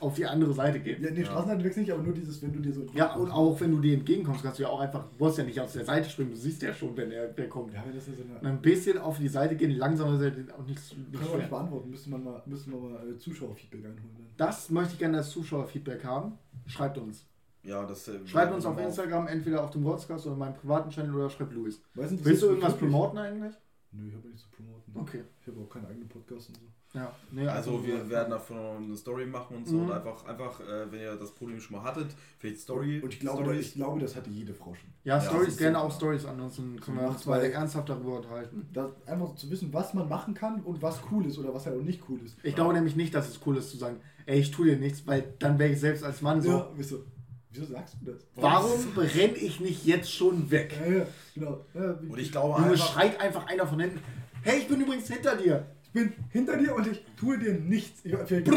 auf die andere Seite gehen. Ja, nee, Straßenseite wechseln nicht, aber nur dieses, wenn du dir so. Ja, und auch wenn du dir entgegenkommst, kannst du ja auch einfach, du musst ja nicht aus der Seite springen, du siehst ja schon, wenn er der kommt. Ja, wenn das ist so eine. Und ein bisschen auf die Seite gehen, langsam ist ja auch nicht, nicht Können wir nicht beantworten, müsste man mal, müsste man mal äh, Zuschauerfeedback einholen. Dann. Das möchte ich gerne als Zuschauerfeedback haben. Schreibt uns. Ja, das, äh, Schreibt uns auf. Instagram, entweder auf dem Wordscast oder meinem privaten Channel oder schreibt Luis. Willst du irgendwas promoten eigentlich? Nö, ich habe nichts zu promoten. Okay. Ich habe auch keinen eigenen Podcast und so. Ja. Nee, Also wir werden davon eine Story machen und so Mhm. und einfach, einfach äh, wenn ihr das Problem schon mal hattet, vielleicht Story. Und ich glaube, ich glaube, das hatte jede Frau schon. Ja, Ja, Stories, gerne so, auch ja. Stories, ansonsten können wir uns mal ernsthaft darüber unterhalten. Das, einfach zu wissen, was man machen kann und was cool ist oder was halt auch nicht cool ist. Ich glaube nämlich nicht, dass es cool ist zu sagen, ey, ich tue dir nichts, weil dann wäre ich selbst als Mann so, Ja, wieso, wieso sagst du das? warum renne ich nicht jetzt schon weg? Ja, ja, genau. Ja, Und ich glaube Junge, einfach, schreit einfach einer von hinten, hey, ich bin übrigens hinter dir. Ich bin hinter dir und ich tue dir nichts. Ich, vielleicht,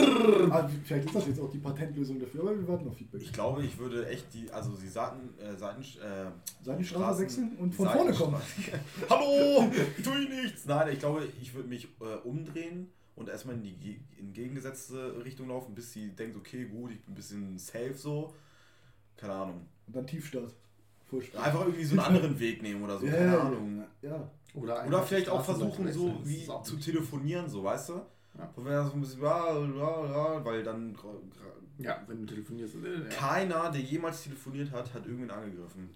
ah, vielleicht ist das jetzt auch die Patentlösung dafür, aber wir warten auf Feedback. ich glaube, ich würde echt die, also die Seiten, äh, Seiten, äh, Seitenstraße wechseln und von vorne kommen. <laughs> Hallo, ich tue nichts. Nein, ich glaube, ich würde mich äh, umdrehen und erstmal in die ge- in gegengesetzte Richtung laufen, bis sie denkt, okay, gut, ich bin ein bisschen safe so. Keine Ahnung. Und dann Tiefstart. Vollstart. Einfach irgendwie so einen anderen Weg nehmen oder so, Ja, keine Ahnung. Ja. Oder, Oder vielleicht auch versuchen, so das wie zu telefonieren, so, weißt du? Ja. Wo wir so ein bisschen, weil dann Ja, wenn du telefonierst. äh, ja. keiner, der jemals telefoniert hat, hat irgendwen angegriffen.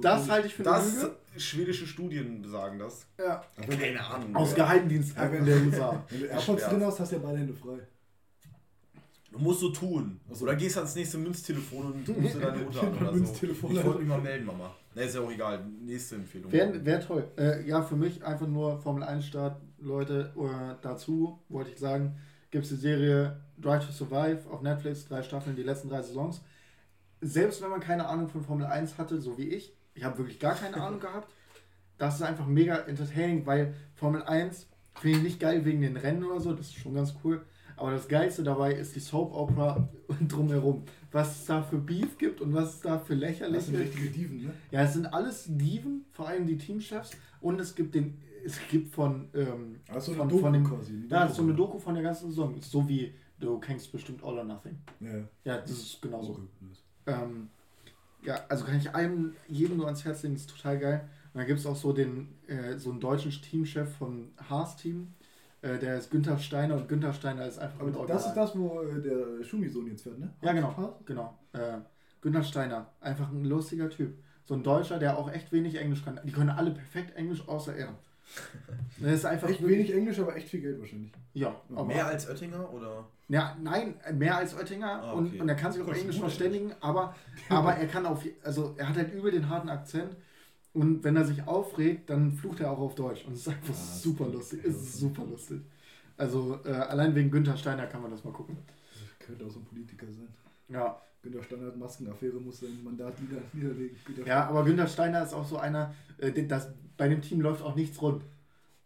Das halte ich für eine Das, Lüge. schwedische Studien besagen das. Ja. Keine Ahnung. Aus. Geheimdienstakten der USA. <laughs> Wenn du AirPods drin hast, hast du ja beide Hände frei. Du musst so tun. Oder gehst ans nächste Münztelefon und rufst dir deine <laughs> Mutter an oder so. Münztelefon. Ich wollte mich mal melden, Mama. Ne, ist ja auch egal. Nächste Empfehlung. Wäre wär toll. Äh, ja, für mich einfach nur Formel 1 Start, Leute. Äh, dazu wollte ich sagen, gibt es die Serie Drive to Survive auf Netflix, drei Staffeln, die letzten drei Saisons. Selbst wenn man keine Ahnung von Formel 1 hatte, so wie ich, ich habe wirklich gar keine Ahnung <laughs> gehabt, das ist einfach mega entertaining, weil Formel 1 finde ich nicht geil wegen den Rennen oder so, das ist schon ganz cool. Aber das Geilste dabei ist die Soap Opera und <laughs> drumherum. Was es da für Beef gibt und was es da für lächerlich Das sind richtige Diven, ne? ja, es sind alles Diven, vor allem die Teamchefs. Und es gibt den, es gibt von, ähm, Also eine von, Doku von dem, quasi. eine ja, das ist so eine Doku. Von der ganzen Saison. So wie Du kennst bestimmt All or Nothing. Ja, Ja, das ist genauso. Ähm, ja, also kann ich einem, jedem nur ans Herz legen, ist total geil. Und dann gibt es auch so den, äh, so einen deutschen Teamchef von Haas Team, äh, der ist Günther Steiner und Günther Steiner ist einfach mit Aber das ist das, wo äh, der Schumi-Sohn jetzt fährt, ne? Ja, genau, genau. Äh, Günther Steiner, einfach ein lustiger Typ. So ein Deutscher, der auch echt wenig Englisch kann. Die können alle perfekt Englisch, außer er. <laughs> Das ist einfach Echt wirklich- wenig Englisch, aber echt viel Geld wahrscheinlich. Ja, aber Mehr als Oettinger oder? Ja, nein, mehr als Oettinger Ah, und, okay. und er kann sich ist Englisch verständigen, aber, aber er kann auf, also er hat halt übel den harten Akzent und wenn er sich aufregt, dann flucht er auch auf Deutsch und es ist einfach Ah, das super ist lustig, es ist super lustig. Also äh, allein wegen Günther Steiner kann man das mal gucken. Das könnte auch so ein Politiker sein. Ja, Günter Standard Maskenaffäre muss sein Mandat nieder, niederlegen. Günter ja aber Günther Steiner ist auch so einer, äh, das, bei dem Team läuft auch nichts rund.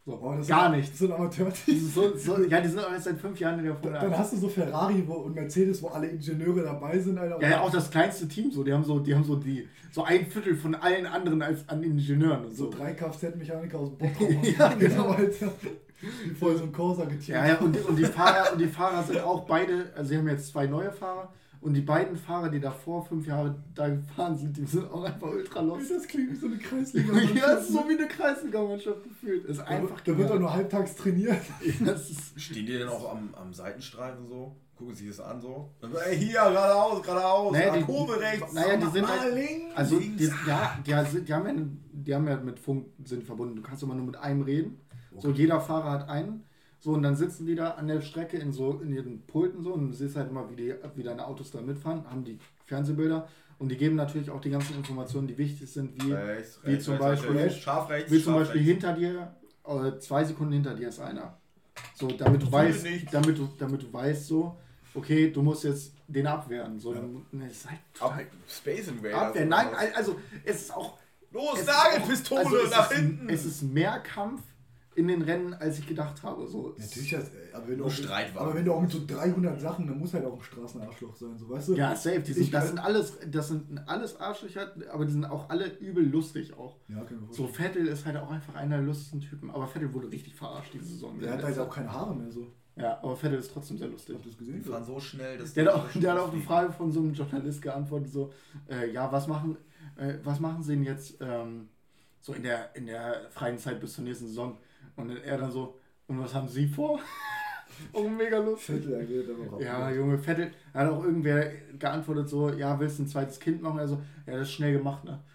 So, Oh, gar sind, nichts. Das sind Amateurteams. So, so, ja, die sind auch erst seit fünf Jahren in der Formel Dann 1. hast du so Ferrari wo, und Mercedes, wo alle Ingenieure dabei sind, Alter. Ja, ja, auch das kleinste Team so. Die haben so, die haben so die so ein Viertel von allen anderen als an Ingenieuren und So so. drei Kfz-Mechaniker aus <laughs> Bottrop. Ja, genau. Alter. Die voll so ein Corsa getuned. Ja, ja, und die, und die Fahrer <laughs> und die Fahrer sind auch beide, also sie haben jetzt zwei neue Fahrer und die beiden Fahrer, die davor fünf Jahre da gefahren sind, die sind auch einfach ultra lost. Das klingt wie so eine Kreisliga. <laughs> Ja, ist so wie eine Kreisliga-Mannschaft gefühlt. Ist da, einfach da wird auch genial. nur halbtags trainiert. <laughs> Stehen die denn auch am, am Seitenstreifen so? Gucken sich das an so? Ey, hier, geradeaus, geradeaus, Naja, ah, die- Kurve rechts. naja, die sind halt- links. also links. die, ja, die, sind, die, haben ja, die haben ja mit Funk sind verbunden. Du kannst immer nur mit einem reden. So jeder Fahrer hat einen. So und dann sitzen die da an der Strecke in so in ihren Pulten so und du siehst halt immer, wie die wie deine Autos da mitfahren, haben die Fernsehbilder und die geben natürlich auch die ganzen Informationen, die wichtig sind, wie rechts, wie zum rechts, Beispiel- rechts, scharf rechts, Wie zum scharf Beispiel rechts. hinter dir, äh, zwei Sekunden hinter dir ist einer. So, damit du weißt, damit du, damit du weißt, so, okay, du musst jetzt den abwehren. So, Ja. ne, es ist halt Ab, Space Invaders. abwehren. Nein, also es ist auch. Los, Nagelpistole also nach ist, hinten. Es ist mehr Kampf in den Rennen, als ich gedacht habe. So, Natürlich, das, aber, wenn du auch mit, Streitwagen. aber wenn du auch mit so 300 Sachen, dann muss halt auch ein Straßenarschloch sein, so weißt du? Ja, safe. Die sind, das sind alles, das sind alles Arschlöcher, aber die sind auch alle übel lustig auch. Ja, kann ich mir So. Vettel ist halt auch einfach einer der lustigsten Typen, aber Vettel wurde richtig verarscht diese Saison. Der hat halt auch keine Haare mehr so. Ja, aber Vettel ist trotzdem sehr lustig. Habt ihr das Die gesehen? fahren so schnell, dass Der hat, die auch, der hat auf eine Frage von so einem Journalist geantwortet, so, äh, ja, was machen, äh, was machen sie denn jetzt ähm, so in der, in der freien Zeit bis zur nächsten Saison? Und er dann so, und was haben sie vor? <laughs> oh, mega lustig. Vettel erklärt aber auch. Ja, Junge, Vettel, da hat auch irgendwer geantwortet so, ja, willst du ein zweites Kind machen? Also, ja, das ist schnell gemacht, ne? <laughs>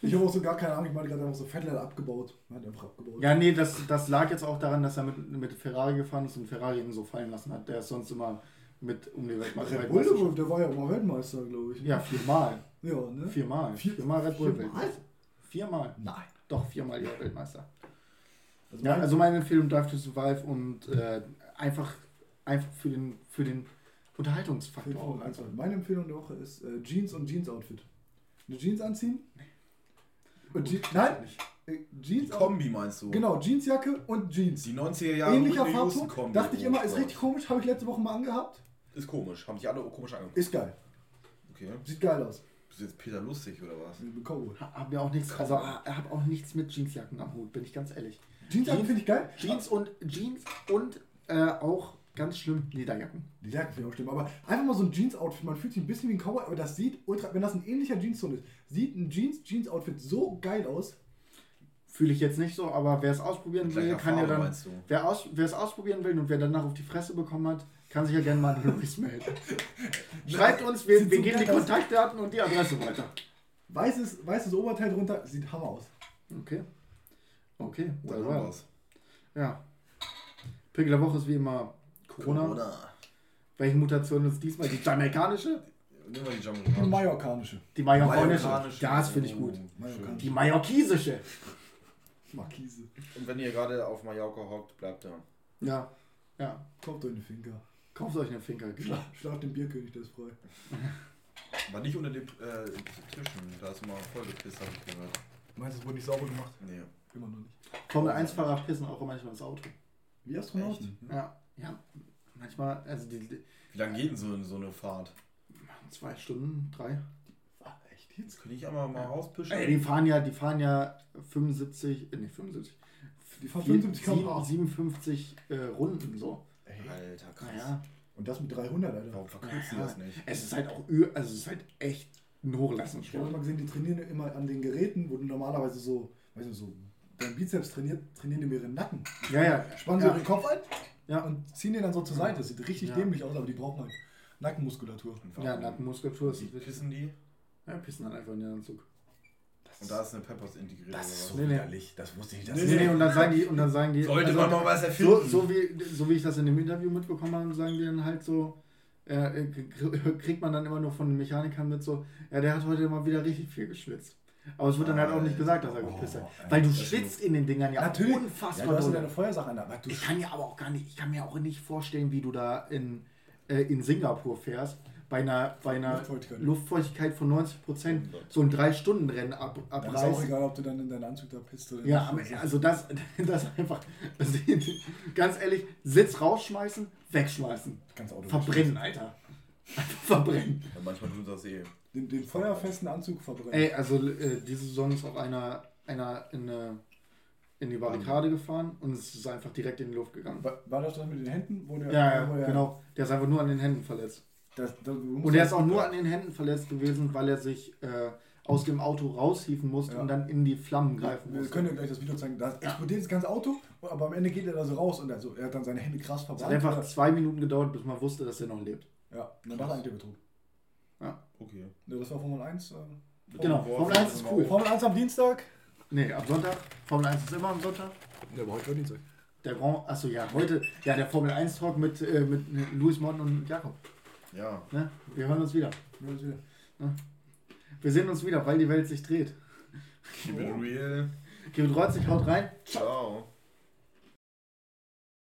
Ich habe auch so gar keine Ahnung, ich meine gerade einfach so, Vettel hat abgebaut. Hat einfach abgebaut. Ja, nee, das, das lag jetzt auch daran, dass er mit, mit Ferrari gefahren ist und Ferrari ihn so fallen lassen hat. Der ist sonst immer mit um die Weltme- Red Bull, Weltmeisterschaft. der war ja auch mal Weltmeister, glaube ich. Ja, viermal. Ja, ne? Viermal. Vier- viermal Red Bull viermal? Viermal. Nein. Doch, viermal ja Weltmeister. Also Ja, mein- also meine Empfehlung Drive to Survive und äh, einfach, einfach für den, für den Unterhaltungsfaktor von eins. einfach. Meine Empfehlung der Woche ist äh, Jeans und Jeans-Outfit. Eine Jeans anziehen. Und Je Nein, äh, Jeans. Die Kombi meinst du? Genau, Jeansjacke und Jeans. Die 90er Jahre Ähnlicher Farbton. Kombi. Dachte ich immer, ist Oh richtig Gott. komisch. Habe ich letzte Woche mal angehabt. Ist komisch. Haben sich alle komisch angeguckt. Ist geil. Okay. Sieht geil aus. Bist du jetzt Peter Lustig oder was? Ich Hab ja auch nichts, also äh, hab auch nichts mit Jeansjacken am Hut, bin ich ganz ehrlich. Jeansjacke Jeans- finde ich geil. Jeans und Jeans und äh, auch ganz schlimm Lederjacken. Die Jacke finde ich auch schlimm. Aber einfach mal so ein Jeans-Outfit. Man fühlt sich ein bisschen wie ein Cowboy, aber das sieht ultra. Wenn das ein ähnlicher Jeans-Ton ist, sieht ein Jeans-Jeans-Outfit so geil aus. Fühle ich jetzt nicht so, aber wer es ausprobieren will, kann ja dann. Wer, aus, wer es ausprobieren will und wer danach auf die Fresse bekommen hat, kann sich ja gerne mal an Luis melden. <laughs> Schreibt uns, wir, wir so geben die. Kontaktdaten und die Adresse weiter. Weißes, weißes Oberteil drunter, sieht Hammer aus. Okay. Okay, Dann haben well. wir's. Ja. Pickel der Woche ist wie immer Corona. Welche Mutation ist diesmal? Die jamaikanische? Nimm mal die Die Jamaikanische. mallorcanische. Die mallorcanische? Mallorcanische. Ja, das finde ich Oh, gut. Mallorcanische. Die mallorquisische. Markise. Und wenn ihr gerade auf Mallorca hockt, bleibt da. Ja. Ja. Kauft euch eine Finca. Kauft euch eine Finker. Schlag, schlag den Bierkönig, der ist frei. Aber nicht unter den äh, Tischen. Da ist immer voll gepisst, hab ich gehört. Meinst du, es wurde nicht sauber gemacht? Nee. Immer noch nicht. Formel 1-Fahrer pissen auch manchmal ins Auto. Wie Astronauten. Ja. Ja. Ja. Manchmal, also die, die Wie lange geht denn so, so eine Fahrt? zwei Stunden, drei. Ah, echt jetzt? Könnte ich einmal mal rauspischen. Ey, die fahren ja, die fahren ja 75, äh, nicht 75, Die fahren vier- 75 sieben- km/h. 57 äh, Runden so. Ey, Alter, krass. Naja. Und das mit 300, Alter. Warum verkürzen die das nicht? Es ist halt auch, ü- also es ist halt echt ein Ich habe immer gesehen, die trainieren immer an den Geräten, wo du normalerweise so, weißt du, so dein Bizeps trainiert, trainieren die mir ihren Nacken. Ja, ja. Spannen sie ja. ihren Kopf ein Ja. und ziehen den dann so zur Seite. Das sieht richtig Ja. dämlich aus, aber die brauchen halt Nackenmuskulatur. Ja, Nackenmuskulatur ist Wie wichtig. pissen die? Ja, pissen dann einfach in den Anzug. Und da ist eine Peppers integriert Das ist so Nee, nee. widerlich. Das wusste ich. Das Nee, nee, und dann sagen die, und dann sagen die. Sollte also, man mal was so, erfinden. so, wie, so wie ich das in dem Interview mitbekommen habe, sagen die dann halt so, äh, k- <laughs> kriegt man dann immer nur von den Mechanikern mit so, ja, der hat heute mal wieder richtig viel geschwitzt. Aber es wird dann halt auch nicht gesagt, dass er gepisst hat. Oh, Weil du schwitzt in den Dingern ja Natürlich. Ja, unfassbar du hast ja deine Feuersache an. Du Ich kann ja aber auch gar nicht, ich kann mir auch nicht vorstellen, wie du da in, äh, in Singapur fährst, bei einer, bei einer Luftfeuchtigkeit. Luftfeuchtigkeit von 90 Prozent so ein 3-Stunden-Rennen ab, Dann ist auch abreißt. egal, ob du dann in deinen Anzug da pisst oder Ja, nicht. aber also das, <laughs> das einfach, also <laughs> ganz ehrlich, Sitz rausschmeißen, wegschmeißen. Ganz Auto Verbrennen, Alter. <laughs> Verbrennen. Ja, manchmal sie das eh. Den, den feuerfesten Anzug verbrennen. Ey, also äh, diese Saison ist auch einer, einer in, äh, in die Barrikade gefahren und es ist einfach direkt in die Luft gegangen. War, war das das mit den Händen? Wo der, Ja, wo ja, der, genau. Der ist einfach nur an den Händen verletzt. Das, das, Und er ist auch nur an den Händen verletzt gewesen, weil er sich äh, aus dem Auto raushieven musste Ja. und dann in die Flammen greifen Wir musste. können ja gleich das Video zeigen. Da explodiert das ganze Auto, aber am Ende geht er da so raus und er, so, er hat dann seine Hände krass Es hat verbrannt. einfach zwei Minuten gedauert, bis man wusste, dass er noch lebt. Ja, und dann er eigentlich Betrug. Okay. Ja, das war Formel 1. Äh, Genau, Formel 1 ist cool. Formel 1 am Dienstag. Nee, am Sonntag. Formel 1 ist immer am Sonntag. Ja, aber heute war Dienstag. Der Grand, achso ja, heute, ja, der Formel 1 Talk mit, äh, mit Louis Morton und Jakob. Ja. Ne? Wir hören uns wieder. Ja, das wieder. Wir sehen uns wieder, weil die Welt sich dreht. Keep it real. Kevin Reutz, haut rein. Ciao.